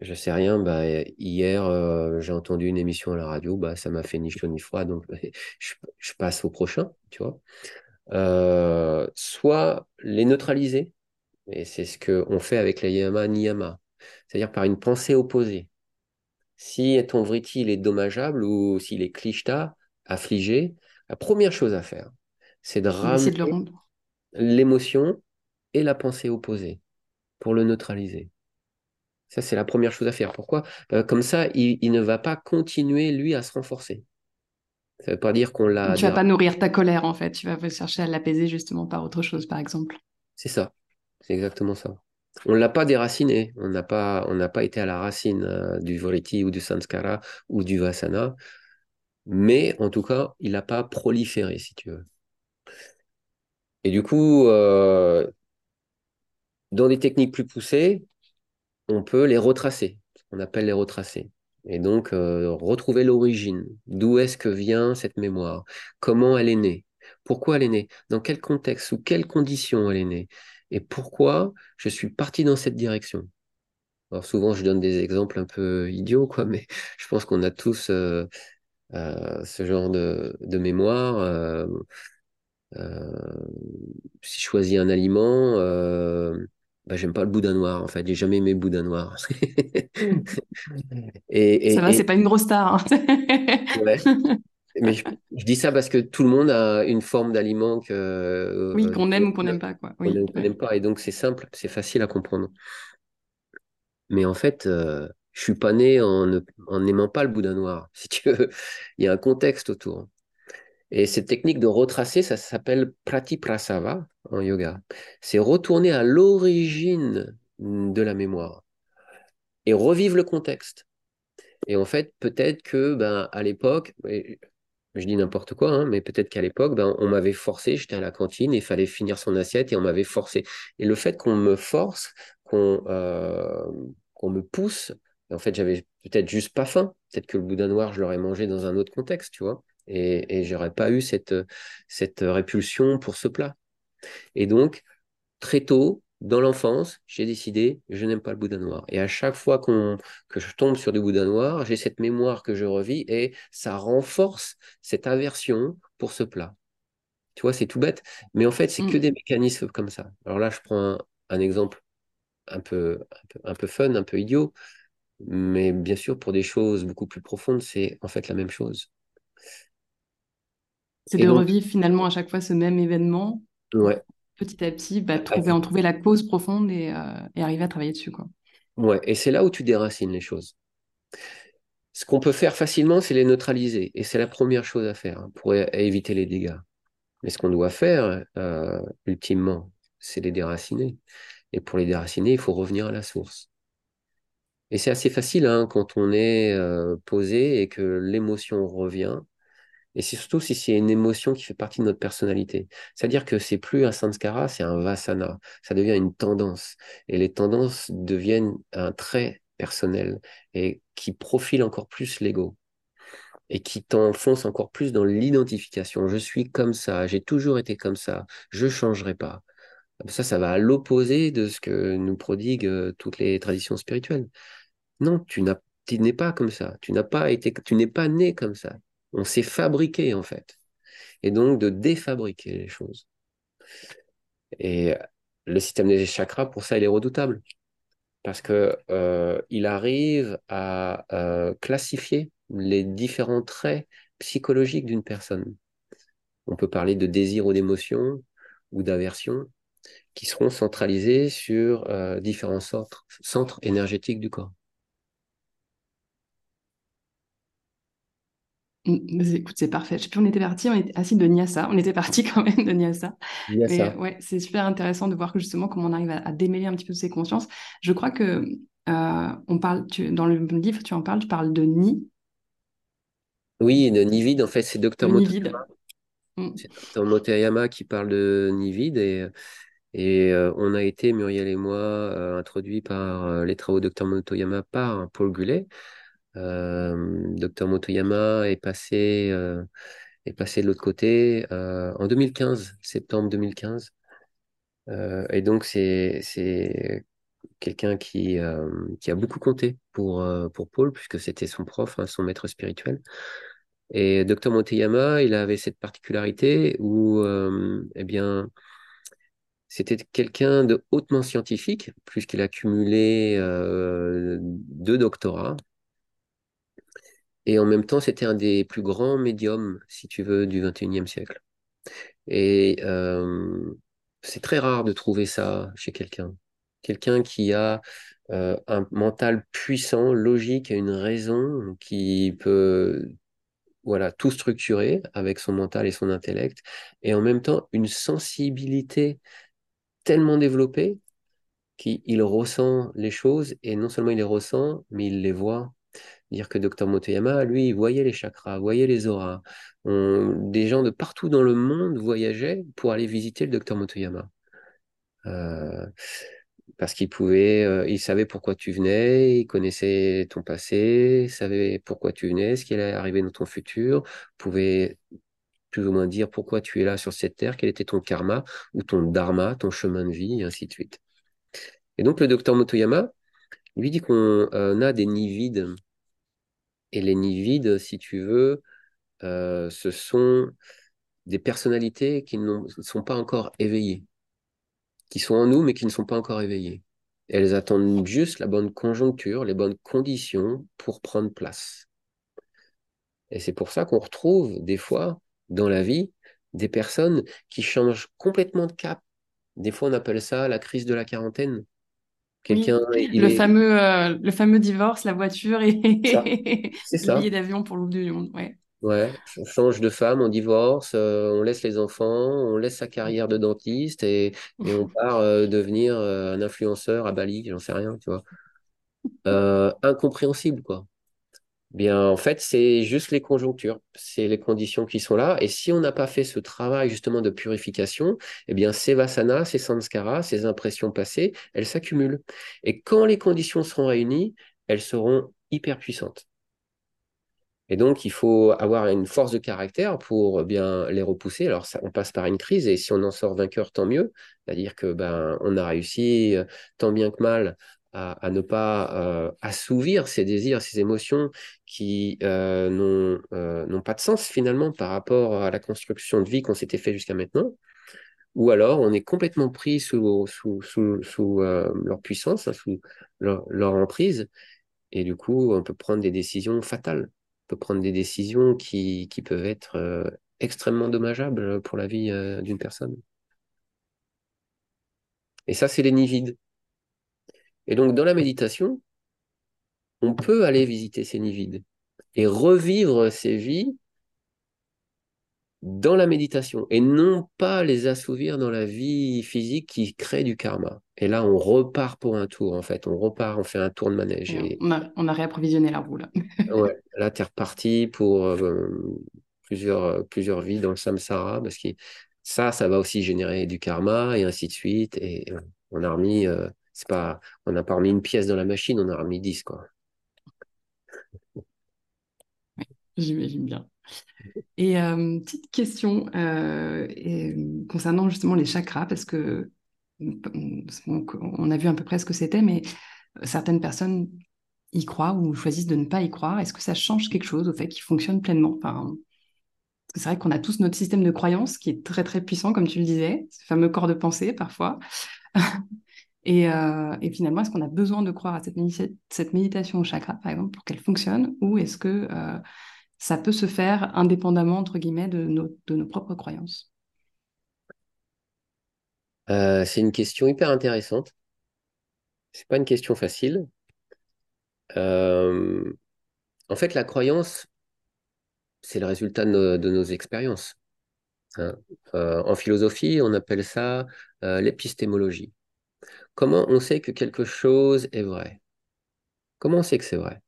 Je sais rien, bah, hier euh, j'ai entendu une émission à la radio, bah, ça m'a fait ni chaud ni froid, donc je, passe au prochain, tu vois. Euh, soit les neutraliser, et c'est ce qu'on fait avec les yama niyama, c'est-à-dire par une pensée opposée. Si ton vritti il est dommageable ou s'il est klishta, affligé, la première chose à faire, c'est de ramener l'émotion et la pensée opposée pour le neutraliser. Ça, c'est la première chose à faire. Pourquoi? Euh, Comme ça, il, il ne va pas continuer, lui, à se renforcer. Ça ne veut pas dire qu'on l'a... Tu vas pas nourrir ta colère, en fait. Tu vas chercher à l'apaiser justement par autre chose, par exemple. C'est ça. C'est exactement ça. On ne l'a pas déraciné. On n'a pas, on n'a pas été à la racine euh, du Vritti ou du Sanskara ou du Vasana. Mais en tout cas, il n'a pas proliféré, si tu veux. Et du coup, euh, dans des techniques plus poussées, on peut les retracer. On appelle les retracer. Et donc, euh, retrouver l'origine. D'où est-ce que vient cette mémoire? Comment elle est née? Pourquoi elle est née? Dans quel contexte Sous quelles conditions elle est née? Et pourquoi je suis parti dans cette direction? Alors souvent, je donne des exemples un peu idiots, quoi, mais je pense qu'on a tous euh, euh, ce genre de, de mémoire. si je choisis un aliment, bah, j'aime pas le boudin noir, en fait. J'ai jamais aimé le boudin noir. et, ça va, c'est pas une grosse star. Hein. ouais. Mais je, dis ça parce que tout le monde a une forme d'aliment que. Euh, oui, qu'on aime ou qu'on n'aime pas. Quoi. Oui, qu'on n'aime pas. Et donc, c'est simple, c'est facile à comprendre. Mais en fait, euh, je suis pas né en n'aimant pas le boudin noir, si tu veux. Il y a un contexte autour. Et cette technique de retracer, ça s'appelle pratiprasava en yoga. C'est retourner à l'origine de la mémoire et revivre le contexte. Et en fait, peut-être que ben, à l'époque, je dis n'importe quoi, hein, mais peut-être qu'à l'époque, ben, on m'avait forcé, j'étais à la cantine, il fallait finir son assiette et on m'avait forcé. Et le fait qu'on me force, qu'on euh, me pousse, en fait, j'avais peut-être juste pas faim. Peut-être que le boudin noir, je l'aurais mangé dans un autre contexte, tu vois et, et j'aurais pas eu cette, cette répulsion pour ce plat. Et donc, très tôt, dans l'enfance, j'ai décidé, je n'aime pas le boudin noir. Et à chaque fois que je tombe sur du boudin noir, j'ai cette mémoire que je revis et ça renforce cette aversion pour ce plat. Tu vois, c'est tout bête, mais en fait, c'est que mm. des mécanismes comme ça. Alors là, je prends un, exemple un peu, un peu, un peu fun, un peu idiot, mais bien sûr, pour des choses beaucoup plus profondes, c'est en fait la même chose. C'est de revivre finalement à chaque fois ce même événement. Ouais. Petit à petit, bah, trouver, en trouver la cause profonde et, euh, et, arriver à travailler dessus. Quoi. Ouais, et c'est là où tu déracines les choses. Ce qu'on peut faire facilement, c'est les neutraliser. Et c'est la première chose à faire hein, pour éviter les dégâts. Mais ce qu'on doit faire, euh, ultimement, c'est les déraciner. Et pour les déraciner, il faut revenir à la source. Et c'est assez facile hein, quand on est euh, posé et que l'émotion revient et c'est surtout si c'est une émotion qui fait partie de notre personnalité. C'est-à-dire que c'est plus un sanskara, c'est un vasana. Ça devient une tendance. Et les tendances deviennent un trait personnel et qui profile encore plus l'ego et qui t'enfonce encore plus dans l'identification. Je suis comme ça, j'ai toujours été comme ça, je changerai pas. Ça, ça va à l'opposé de ce que nous prodiguent euh, toutes les traditions spirituelles. Non, tu n'es pas comme ça. Tu n'as pas été, tu n'es pas né comme ça. On s'est fabriqué en fait. Et donc de défabriquer les choses. Et le système des chakras, pour ça, il est redoutable. Parce que euh, il arrive à euh, classifier les différents traits psychologiques d'une personne. On peut parler de désir ou d'émotion ou d'aversion qui seront centralisés sur euh, différents centres énergétiques du corps. Écoute, c'est parfait. Je sais plus, on était parti, on était assis de Nyasa. On était parti quand même de. Mais ouais, c'est super intéressant de voir que justement comment on arrive à, démêler un petit peu ces consciences. Je crois que euh, on parle, tu, dans le livre, tu en parles, tu parles de Ni. Oui, de Nivid, en fait, c'est Dr Motoyama. Mm. C'est Dr Motoyama qui parle de Nivid et, et euh, on a été, Muriel et moi, euh, introduits par les travaux de Dr Motoyama par Paul Gullet. Euh, Docteur Motoyama est passé, euh, est passé de l'autre côté euh, en 2015, septembre 2015. et donc, c'est, quelqu'un qui, a beaucoup compté pour, Paul, puisque c'était son prof, hein, son maître spirituel. Et Docteur Motoyama, il avait cette particularité où, eh bien, c'était quelqu'un de hautement scientifique, puisqu'il a cumulé deux doctorats, Et en même temps, c'était un des plus grands médiums, si tu veux, du 21e siècle. Et euh, c'est très rare de trouver ça chez quelqu'un. Quelqu'un qui a euh, un mental puissant, logique, une raison, qui peut voilà, tout structurer avec son mental et son intellect, et en même temps une sensibilité tellement développée qu'il ressent les choses, et non seulement il les ressent, mais il les voit. Dire que Dr Motoyama, lui, voyait les chakras, voyait les auras. des gens de partout dans le monde voyageaient pour aller visiter le Dr Motoyama. Euh, parce qu'il pouvait, euh, il savait pourquoi tu venais, il connaissait ton passé, savait pourquoi tu venais, ce qui allait arriver dans ton futur, pouvait plus ou moins dire pourquoi tu es là sur cette terre, quel était ton karma ou ton dharma, ton chemin de vie, et ainsi de suite. Et donc le docteur Motoyama lui dit qu'on euh, a des nids vides. Et les nids vides, si tu veux, euh, ce sont des personnalités qui ne sont pas encore éveillées qui sont en nous, mais qui ne sont pas encore éveillées. elles attendent juste la bonne conjoncture, les bonnes conditions pour prendre place. Et c'est pour ça qu'on retrouve des fois dans la vie des personnes qui changent complètement de cap. Des fois, on appelle ça la crise de la quarantaine. Quelqu'un, le, fameux, euh, le fameux divorce, la voiture et le billet d'avion pour l'ouvre du monde. Ouais. Ouais, on change de femme, on divorce, euh, on laisse les enfants, on laisse sa carrière de dentiste et, on part euh, devenir un influenceur à Bali, j'en sais rien, tu vois. incompréhensible, quoi. Bien, en fait, c'est juste les conjonctures, c'est les conditions qui sont là. Et si on n'a pas fait ce travail justement de purification, eh bien, ces vasanas, ces sanskaras, ces impressions passées, elles s'accumulent. Et quand les conditions seront réunies, elles seront hyper puissantes. Et donc, il faut avoir une force de caractère pour bien les repousser. Alors, on passe par une crise et si on en sort vainqueur, tant mieux. C'est-à-dire que ben, on a réussi euh, tant bien que mal à, ne pas euh, assouvir ces désirs, ces émotions qui euh, n'ont pas de sens finalement par rapport à la construction de vie qu'on s'était fait jusqu'à maintenant. Ou alors, on est complètement pris sous, leur puissance, hein, sous leur, emprise. Et du coup, on peut prendre des décisions fatales peut prendre des décisions qui, peuvent être euh, extrêmement dommageables pour la vie euh, d'une personne. Et ça, c'est les nids vides. Et donc, dans la méditation, on peut aller visiter ces nids vides et revivre ces vies dans la méditation et non pas les assouvir dans la vie physique qui crée du karma. Et là, on repart pour un tour, en fait. On repart, on fait un tour de manège. On, a, on, a, réapprovisionné la roue, là. ouais, là, tu es reparti pour euh, plusieurs, euh, plusieurs vies dans le samsara, parce que ça, ça va aussi générer du karma, et ainsi de suite. Et euh, on a remis, on n'a pas remis une pièce dans la machine, on a remis 10, quoi. J'imagine bien. Et petite question concernant justement les chakras, parce que on a vu à peu près ce que c'était, mais certaines personnes y croient ou choisissent de ne pas y croire. Est-ce que ça change quelque chose au fait qu'ils fonctionnent pleinement? C'est vrai qu'on a tous notre système de croyance qui est très très puissant, comme tu le disais, ce fameux corps de pensée parfois. et, euh, et, finalement, est-ce qu'on a besoin de croire à cette, méditation au chakra, par exemple, pour qu'elle fonctionne, ou est-ce que euh, ça peut se faire indépendamment, entre guillemets, de nos, propres croyances? Euh, c'est une question hyper intéressante. C'est pas une question facile. En fait, la croyance, c'est le résultat de nos, expériences. Hein. En philosophie, on appelle ça l'épistémologie. Comment on sait que quelque chose est vrai? Comment on sait que c'est vrai?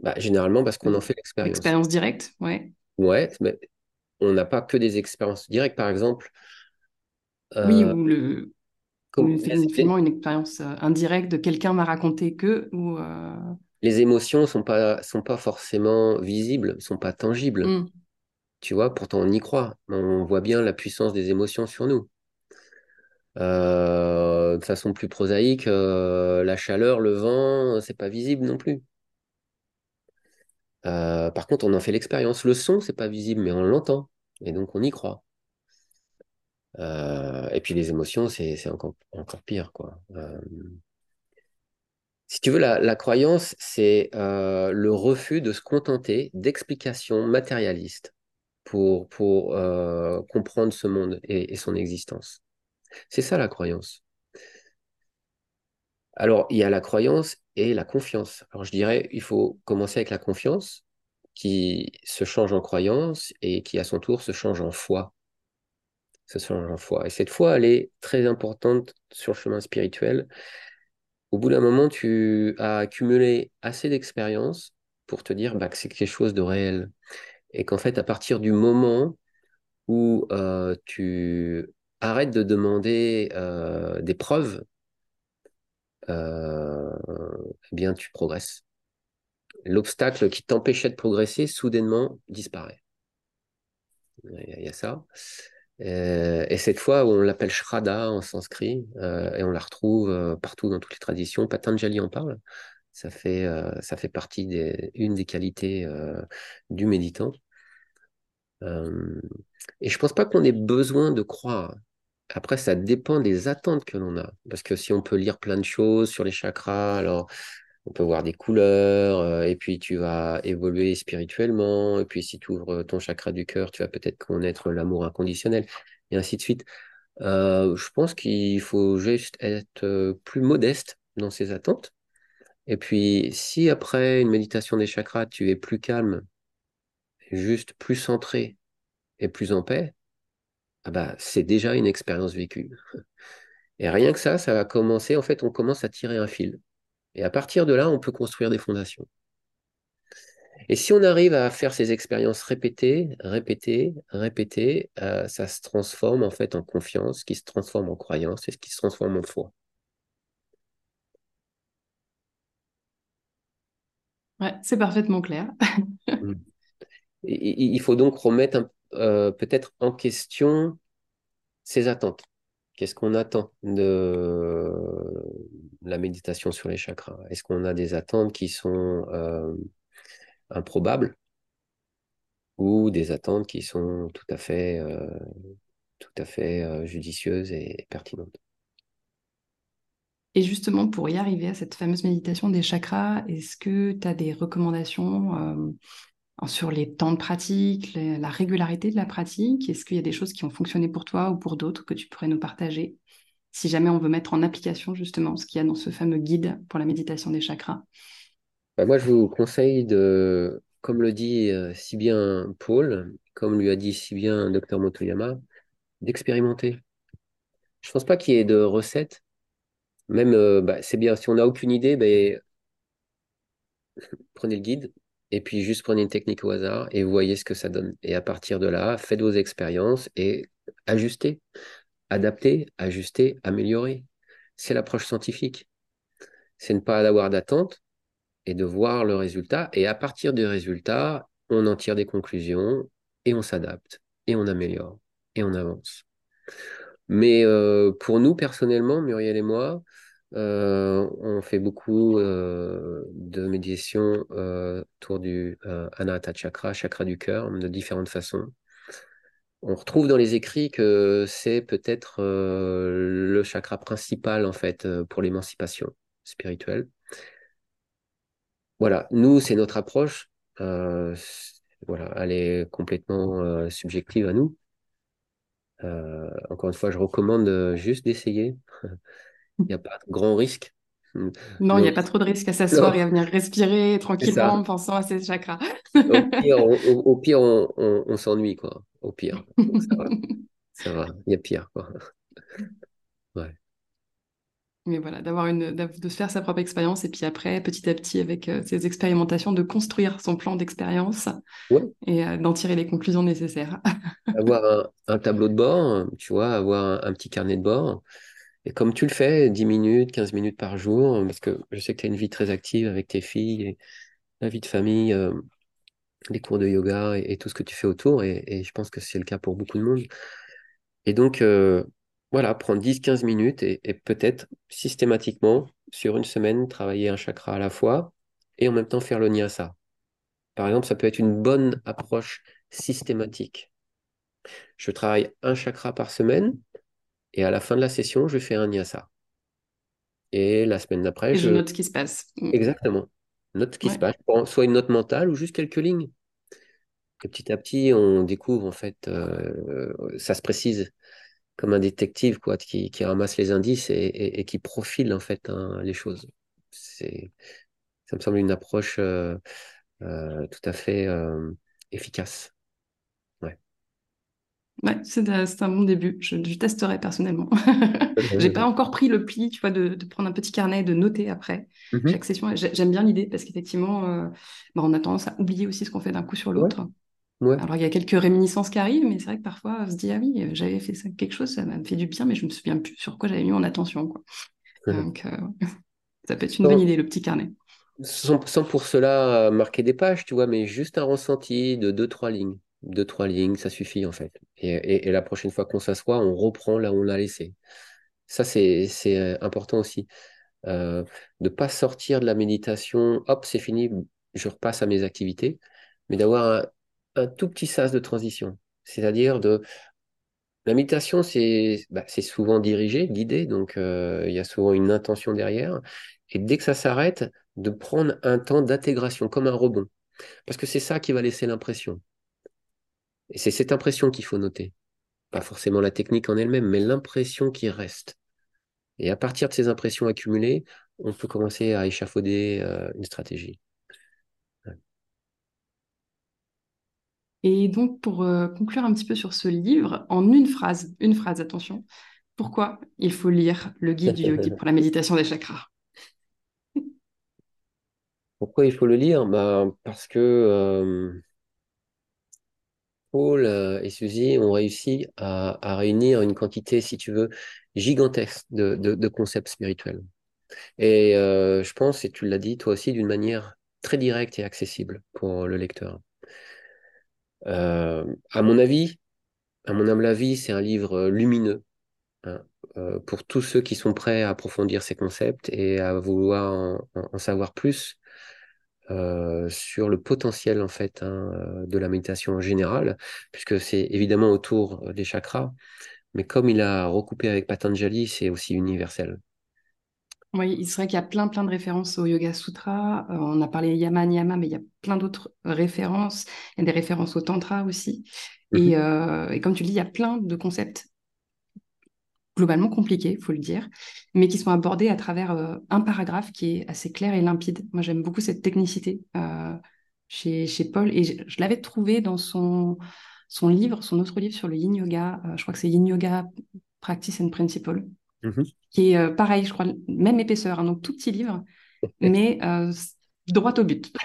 Bah, Généralement parce qu'on en fait l'expérience. Expérience directe, ouais. Ouais, mais on n'a pas que des expériences directes, par exemple. oui, euh, ou le. finalement, une expérience euh, indirecte de quelqu'un m'a raconté que. Ou, euh, Les émotions ne sont pas, sont pas forcément visibles, ne sont pas tangibles. Hmm. Tu vois, pourtant on y croit. On voit bien la puissance des émotions sur nous. De façon plus prosaïque, la chaleur, le vent, c'est pas visible non plus. Euh, par contre, on en fait l'expérience. Le son, c'est pas visible, mais on l'entend. Et donc, on y croit. Euh, et puis, les émotions, c'est encore, pire. Quoi. Euh, si tu veux, la, croyance, c'est euh, le refus de se contenter d'explications matérialistes pour, euh, comprendre ce monde et, son existence. C'est ça la croyance. Alors, il y a la croyance et la confiance. Alors, je dirais, il faut commencer avec la confiance qui se change en croyance et qui, à son tour, se change en foi. Se change en foi. Et cette foi, elle est très importante sur le chemin spirituel. Au bout d'un moment, tu as accumulé assez d'expérience pour te dire bah, que c'est quelque chose de réel. Et qu'en fait, à partir du moment où euh, tu arrêtes de demander euh, des preuves, euh, eh bien, tu progresses. L'obstacle qui t'empêchait de progresser, soudainement, disparaît. Il y a ça. et cette fois, on l'appelle Shraddha en sanskrit, et on la retrouve partout dans toutes les traditions. Patanjali en parle. Ça fait, partie des, une des qualités du méditant. Euh, et je pense pas qu'on ait besoin de croire. Après, ça dépend des attentes que l'on a. Parce que si on peut lire plein de choses sur les chakras, alors on peut voir des couleurs, euh, et puis tu vas évoluer spirituellement, et puis si tu ouvres ton chakra du cœur, tu vas peut-être connaître l'amour inconditionnel, et ainsi de suite. Euh, je pense qu'il faut juste être plus modeste dans ses attentes. Et puis, si après une méditation des chakras, tu es plus calme juste plus centré et plus en paix, ah bah, c'est déjà une expérience vécue. Et rien que ça, ça va commencer, en fait, on commence à tirer un fil. Et à partir de là, on peut construire des fondations. Et si on arrive à faire ces expériences répétées, répétées, répétées, euh, ça se transforme en fait en confiance, qui se transforme en croyance et ce qui se transforme en foi. Ouais, c'est parfaitement clair. Mmh il faut donc remettre euh, peut-être en question ses attentes. Qu'est-ce qu'on attend de la méditation sur les chakras? Est-ce qu'on a des attentes qui sont euh, improbables? Ou des attentes qui sont tout à fait, euh, tout à fait judicieuses et pertinentes? Et justement, pour y arriver à cette fameuse méditation des chakras, est-ce que tu as des recommandations sur les temps de pratique, la régularité de la pratique Est-ce qu'il y a des choses qui ont fonctionné pour toi ou pour d'autres que tu pourrais nous partager? Si jamais on veut mettre en application justement ce qu'il y a dans ce fameux guide pour la méditation des chakras bah, Moi, je vous conseille de, comme le dit euh, si bien Paul, comme lui a dit si bien Dr Motoyama, d'expérimenter. Je ne pense pas qu'il y ait de recettes. Même, euh, bah, c'est bien, si on n'a aucune idée, ben, prenez le guide, et puis juste prenez une technique au hasard et voyez ce que ça donne. Et à partir de là, faites vos expériences et ajustez, adaptez, ajustez, améliorez. C'est l'approche scientifique. C'est ne pas avoir d'attente et de voir le résultat. Et à partir du résultat, on en tire des conclusions et on s'adapte et on améliore et on avance. Mais euh, pour nous, personnellement, Muriel et moi, on fait beaucoup euh, de médiation euh, autour du Anahata Chakra, chakra du cœur, de différentes façons. On retrouve dans les écrits que c'est peut-être le chakra principal en fait pour l'émancipation spirituelle. Voilà, nous c'est notre approche. voilà, elle est complètement subjective à nous. encore une fois, je recommande juste d'essayer. Il n'y a pas de grand risque. Non, il n'y a pas trop de risque à s'asseoir et à venir respirer tranquillement en pensant à ses chakras. au pire, on, s'ennuie, quoi. Au pire. ça va. Il y a pire, quoi. Ouais. Mais voilà, d'avoir une, de faire sa propre expérience et puis après, petit à petit, avec euh, ses expérimentations, de construire son plan d'expérience et euh, d'en tirer les conclusions nécessaires. avoir un, tableau de bord, tu vois, avoir un petit carnet de bord et comme tu le fais, 10 minutes, 15 minutes par jour, parce que je sais que tu as une vie très active avec tes filles et la vie de famille, euh, les cours de yoga et, tout ce que tu fais autour, et, je pense que c'est le cas pour beaucoup de monde. Et donc, euh, voilà, prendre 10-15 minutes et, peut-être systématiquement, sur une semaine, travailler un chakra à la fois et en même temps faire le nyasa. Par exemple, ça peut être une bonne approche systématique. Je travaille un chakra par semaine, et à la fin de la session, je fais un nyasa. Et la semaine d'après, Et je... je note ce qui se passe. Mm. Exactement. Note ce qui se passe, soit une note mentale ou juste quelques lignes. Et petit à petit, on découvre, en fait, euh, ça se précise comme un détective, quoi, qui, qui ramasse les indices et, et- et qui profile, en fait, hein, les choses. C'est, ça me semble une approche euh, euh, tout à fait efficace. Ouais. C'est un, bon début. Je, je testerai personnellement. J'ai pas encore pris le pli, tu vois, de, de prendre un petit carnet et de noter après Mhm. chaque session. J'ai- J'aime bien l'idée parce qu'effectivement, euh, bah, on a tendance à oublier aussi ce qu'on fait d'un coup sur l'autre. ouais. Alors, il y a quelques réminiscences qui arrivent, mais c'est vrai que parfois, on se dit, ah oui, j'avais fait ça, quelque chose, ça m'a fait du bien, mais je me souviens plus sur quoi j'avais mis mon attention, quoi. Donc, euh, ça peut être une bonne idée, le petit carnet. sans- sans pour cela euh, marquer des pages, tu vois, mais juste un ressenti de deux, trois lignes. Deux, trois lignes, ça suffit, en fait. Et, la prochaine fois qu'on s'assoit, on reprend là où on l'a laissé. Ça, c'est, euh, important aussi. Euh, de pas sortir de la méditation, hop, c'est fini, je repasse à mes activités, mais d'avoir un, tout petit sas de transition. C'est-à-dire de... La méditation, c'est bah, souvent dirigé, guidé, donc euh, il y a souvent une intention derrière. Et dès que ça s'arrête, de prendre un temps d'intégration, comme un rebond. Parce que c'est ça qui va laisser l'impression. Et c'est cette impression qu'il faut noter. Pas forcément la technique en elle-même, mais l'impression qui reste. Et à partir de ces impressions accumulées, on peut commencer à échafauder euh, une stratégie. Et donc, pour euh, conclure un petit peu sur ce livre, en une phrase, une phrase, attention, pourquoi il faut lire le guide du yogi pour la méditation des chakras? Pourquoi il faut le lire? Bah, parce que euh, Paul euh, et Suzy ont réussi à, réunir une quantité, si tu veux, gigantesque de, concepts spirituels. Et euh, je pense, et tu l'as dit toi aussi, d'une manière très directe et accessible pour le lecteur. Euh, à mon avis, à mon humble avis, c'est un livre lumineux hein, pour tous ceux qui sont prêts à approfondir ces concepts et à vouloir en savoir plus euh, sur le potentiel en fait hein, euh, de la méditation en général, puisque c'est évidemment autour euh, des chakras, mais comme il a recoupé avec Patanjali, c'est aussi universel. Oui, il serait qu'il y a plein, plein de références au Yoga Sutra. Euh, on a parlé Yama Niyama, mais il y a plein d'autres références. Il y a des références au Tantra aussi. Mhm, Et, euh, et comme tu le dis, il y a plein de concepts globalement compliqués, il faut le dire, mais qui sont abordés à travers euh, un paragraphe qui est assez clair et limpide. Moi, j'aime beaucoup cette technicité euh, chez, chez Paul, et je, je l'avais trouvé dans son, son livre, son autre livre sur le Yin Yoga, euh, je crois que c'est Yin Yoga Practice and Principle, mhm. qui est euh, pareil, je crois, même épaisseur, un donc tout petit livre, mais euh, droit au but.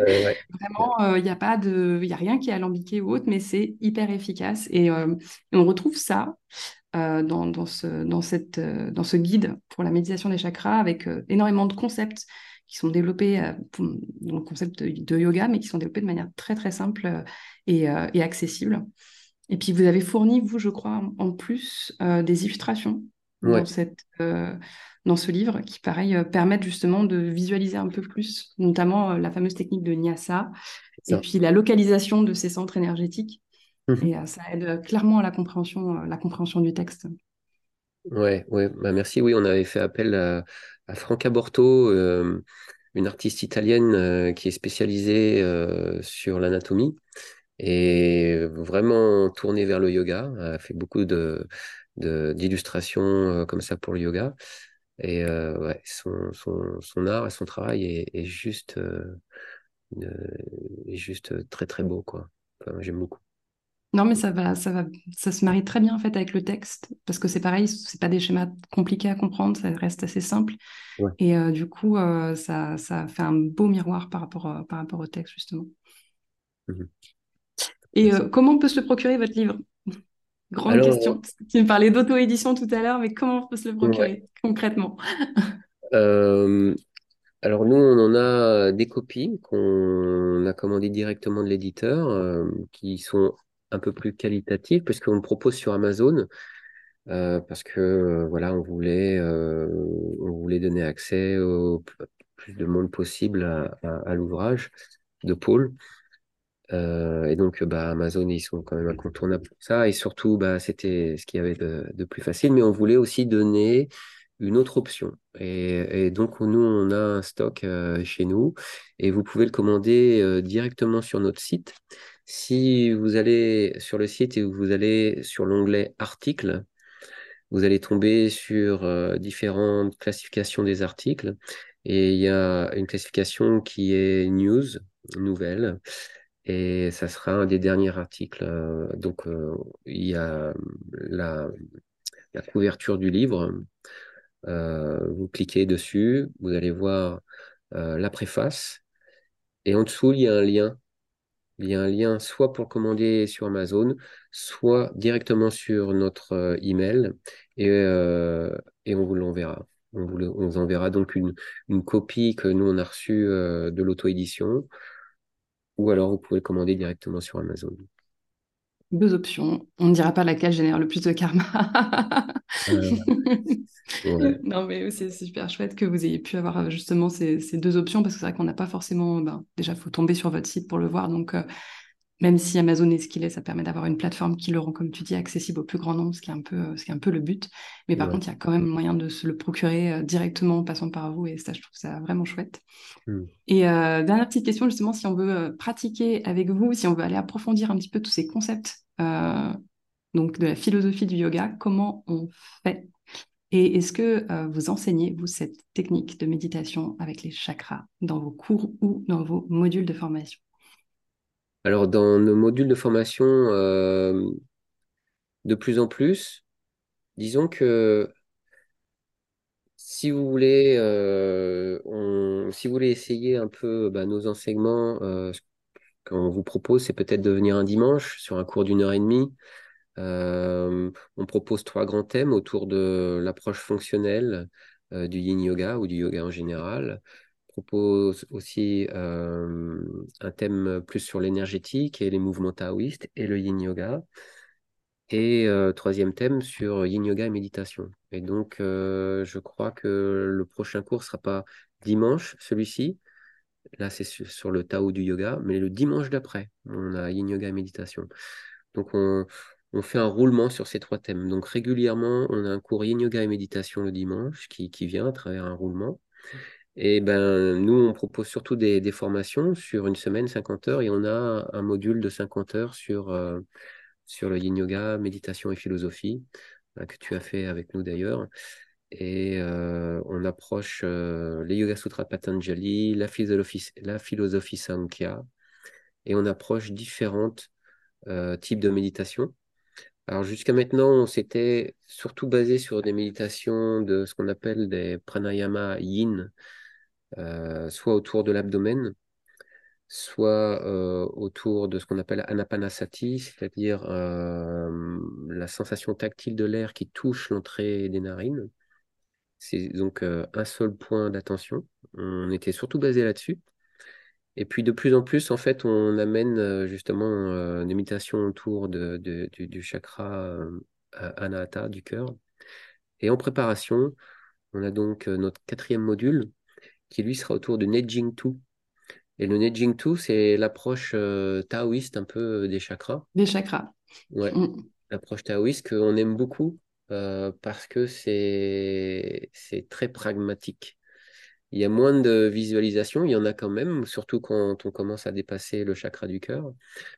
Euh, ouais. Vraiment, il n'y a pas de, il a rien qui est alambiqué ou autre, mais c'est hyper efficace. Et, euh, et on retrouve ça euh, dans, dans, ce, dans, cette, euh, dans ce guide pour la méditation des chakras avec euh, énormément de concepts qui sont développés pour- dans le concept de, de yoga, mais qui sont développés de manière très très simple et, et accessible. Et puis vous avez fourni, vous, je crois, en plus des illustrations dans, cette, dans ce livre qui, pareil, permettent justement de visualiser un peu plus, notamment la fameuse technique de Nyasa et puis la localisation de ces centres énergétiques. Mhm. Et euh, ça aide euh, clairement à la compréhension, euh, la compréhension du texte. Ouais, ouais, bah merci. Oui, on avait fait appel à, à Franca Borto, euh, une artiste italienne euh, qui est spécialisée euh, sur l'anatomie et vraiment tournée vers le yoga. Elle a fait beaucoup de, de- d'illustrations comme ça pour le yoga. Et ouais, son, son, son art et son travail est, est juste, est juste très très beau, quoi. Enfin, j'aime beaucoup. Non, mais ça va, ça va, ça se marie très bien en fait avec le texte parce que c'est pareil, c'est pas des schémas compliqués à comprendre, ça reste assez simple. Ouais. Et euh, du coup, euh, ça, ça fait un beau miroir par rapport, euh, par rapport au texte justement. Mhm. Et comment on peut se le procurer votre livre? Grande Alors, question. Tu me parlais d'auto-édition tout à l'heure, mais comment on peut se le ouais. procurer concrètement? Alors nous, on en a des copies qu'on a commandées directement de l'éditeur, euh, qui sont un peu plus qualitatives, puisqu'on le propose sur Amazon, euh, parce que euh, voilà, on voulait, euh, on voulait donner accès au plus de monde possible à, l'ouvrage de Paul. Et donc, bah, Amazon, ils sont quand même incontournables pour ça. Et surtout, bah, c'était ce qu'il y avait de plus facile. Mais on voulait aussi donner une autre option. Et, donc, nous, on a un stock chez nous et vous pouvez le commander directement sur notre site. Si vous allez sur le site et vous allez sur l'onglet articles, vous allez tomber sur différentes classifications des articles. Et il y a une classification qui est news, nouvelle. Et ça sera un des derniers articles. Donc, il y a la couverture du livre. vous cliquez dessus, vous allez voir la préface. Et en dessous, il y a un lien. Il y a un lien soit pour commander sur Amazon, soit directement sur notre email. Et, et on vous l'enverra. On vous, enverra donc une, copie que nous, on a reçue euh, de l'auto-édition, ou alors vous pouvez commander directement sur Amazon. Deux options. On ne dira pas laquelle génère le plus de karma. Non, mais c'est super chouette que vous ayez pu avoir euh, justement ces, deux options parce que c'est vrai qu'on n'a pas forcément. Ben, déjà, il faut tomber sur votre site pour le voir. Donc, euh, même si Amazon est ce qu'il est, ça permet d'avoir une plateforme qui le rend, comme tu dis, accessible au plus grand nombre, ce qui est un peu, ce qui est un peu le but. Mais par contre, il y a quand même moyen de se le procurer euh, directement en passant par vous, et ça, je trouve ça vraiment chouette. Hmm. Et euh, dernière petite question, justement, si on veut euh, pratiquer avec vous, si on veut aller approfondir un petit peu tous ces concepts donc de la philosophie du yoga, comment on fait? Et est-ce que vous enseignez, vous, cette technique de méditation avec les chakras dans vos cours ou dans vos modules de formation? Alors, dans nos modules de formation, euh, de plus en plus, disons que si vous voulez, euh, essayer un peu bah, nos enseignements, euh, ce qu'on vous propose, c'est peut-être de venir un dimanche sur un cours d'une heure et demie. on propose trois grands thèmes autour de l'approche fonctionnelle du yin yoga ou du yoga en général, propose aussi un thème plus sur l'énergétique et les mouvements taoïstes et le yin yoga. Et troisième thème sur yin yoga et méditation. Et donc, je crois que le prochain cours sera pas dimanche, celui-ci. Là, c'est sur, le Tao du yoga, mais le dimanche d'après, on a yin yoga et méditation. Donc, on, on, fait un roulement sur ces trois thèmes. Donc, régulièrement, on a un cours yin yoga et méditation le dimanche qui, qui vient à travers un roulement. Et ben, nous, on propose surtout des, formations sur une semaine, 50 heures, et on a un module de 50 heures sur, euh, sur le yin yoga, méditation et philosophie, euh, que tu as fait avec nous d'ailleurs. Et euh, on approche les Yoga Sutras Patanjali, la philosophie, la philosophie Sankhya, et on approche différents types de méditation. Alors jusqu'à maintenant, on s'était surtout basé sur des méditations de ce qu'on appelle des pranayama yin, soit autour de l'abdomen, soit euh, autour de ce qu'on appelle anapanasati, c'est-à-dire euh, la sensation tactile de l'air qui touche l'entrée des narines. C'est donc un seul point d'attention. On était surtout basé là-dessus. Et puis de plus en plus, en fait, on amène justement des méditations autour de, du, chakra anahata du cœur. Et en préparation, on a donc notre quatrième module qui lui sera autour de Nejing 2. Et le Nejing 2, c'est l'approche euh, taoïste un peu euh, des chakras. Des chakras. Ouais. Mm. L'approche taoïste qu'on aime beaucoup euh, parce que c'est très pragmatique. Il y a moins de visualisation, il y en a quand même, surtout quand on commence à dépasser le chakra du cœur.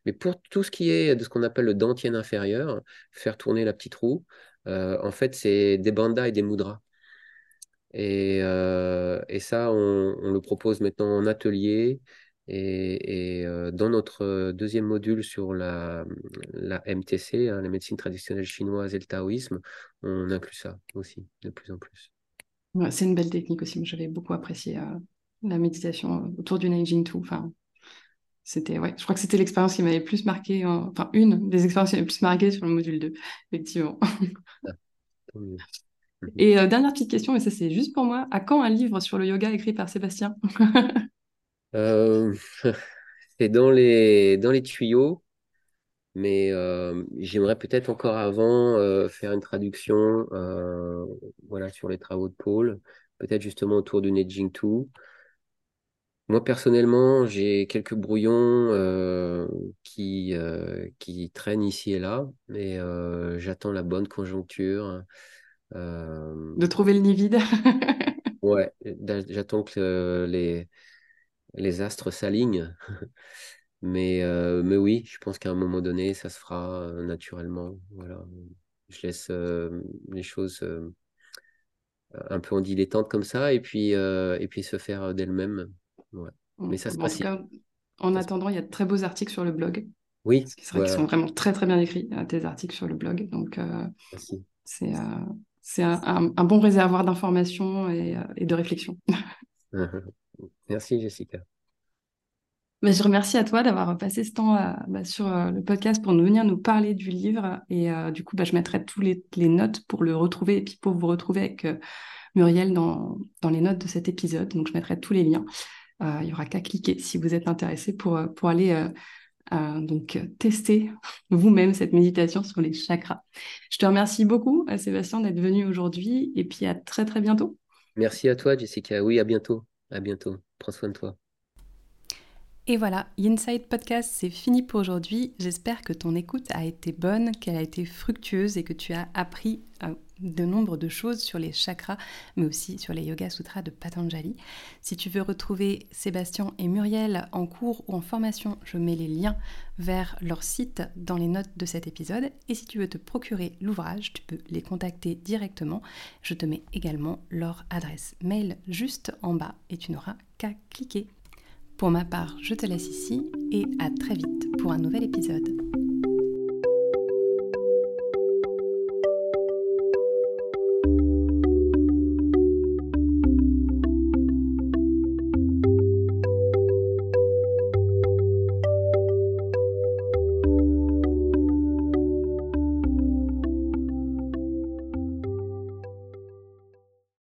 Mais pour tout ce qui est de ce qu'on appelle le dentier inférieur, faire tourner la petite roue, en fait, c'est des bandas et des mudras. Euh, et, ça, on, le propose maintenant en atelier. Et, euh, dans notre deuxième module sur la, la MTC, hein, la médecine traditionnelle chinoise et le taoïsme, on inclut ça aussi de plus en plus. c'est une belle technique aussi. J'avais beaucoup apprécié euh, la méditation autour du Neijing Tu. Enfin, c'était, ouais, je crois que c'était l'expérience qui m'avait le plus marqué, enfin, une des expériences qui m'avait le plus marqué sur le module 2, effectivement. Ah. Et euh, dernière petite question, mais ça c'est juste pour moi. À quand un livre sur le yoga écrit par Sébastien euh, C'est dans les, dans les tuyaux, mais euh, j'aimerais peut-être encore avant faire une traduction voilà, sur les travaux de Paul, peut-être justement autour du Nejing 2. Moi, personnellement, j'ai quelques brouillons qui, qui traînent ici et là, mais j'attends la bonne conjoncture de trouver le nid vide. ouais, j'attends que les, les astres s'alignent. mais, mais oui, je pense qu'à un moment donné, ça se fera naturellement. Voilà. Je laisse les choses un peu en dilettante comme ça et puis, et puis se faire d'elles-mêmes. Ouais. Mais ça se passe. En, attendant, il y a de très beaux articles sur le blog. Oui. C'est vrai qu'ils sont vraiment très très bien écrits, tes articles sur le blog. Donc, c'est c'est un, bon réservoir d'informations et, et, de réflexion. Merci Jessica. Mais je remercie à toi d'avoir passé ce temps euh, bah, sur euh, le podcast pour nous venir nous parler du livre. Et euh, du coup, bah, je mettrai tous les, notes pour le retrouver et puis pour vous retrouver avec Muriel dans, dans, les notes de cet épisode. Donc, je mettrai tous les liens. Il n'y aura qu'à cliquer si vous êtes intéressé pour, pour aller donc tester vous-même cette méditation sur les chakras. Je te remercie beaucoup, Sébastien, d'être venu aujourd'hui et puis à très très bientôt. Merci à toi, Jessica. Oui, à bientôt. À bientôt. Prends soin de toi. Et voilà, Inside Podcast, c'est fini pour aujourd'hui. J'espère que ton écoute a été bonne, qu'elle a été fructueuse et que tu as appris euh, de nombre de choses sur les chakras, mais aussi sur les Yoga Sutras de Patanjali. Si tu veux retrouver Sébastien et Muriel en cours ou en formation, je mets les liens vers leur site dans les notes de cet épisode. Et si tu veux te procurer l'ouvrage, tu peux les contacter directement. Je te mets également leur adresse mail juste en bas et tu n'auras qu'à cliquer. Pour ma part, je te laisse ici et à très vite pour un nouvel épisode.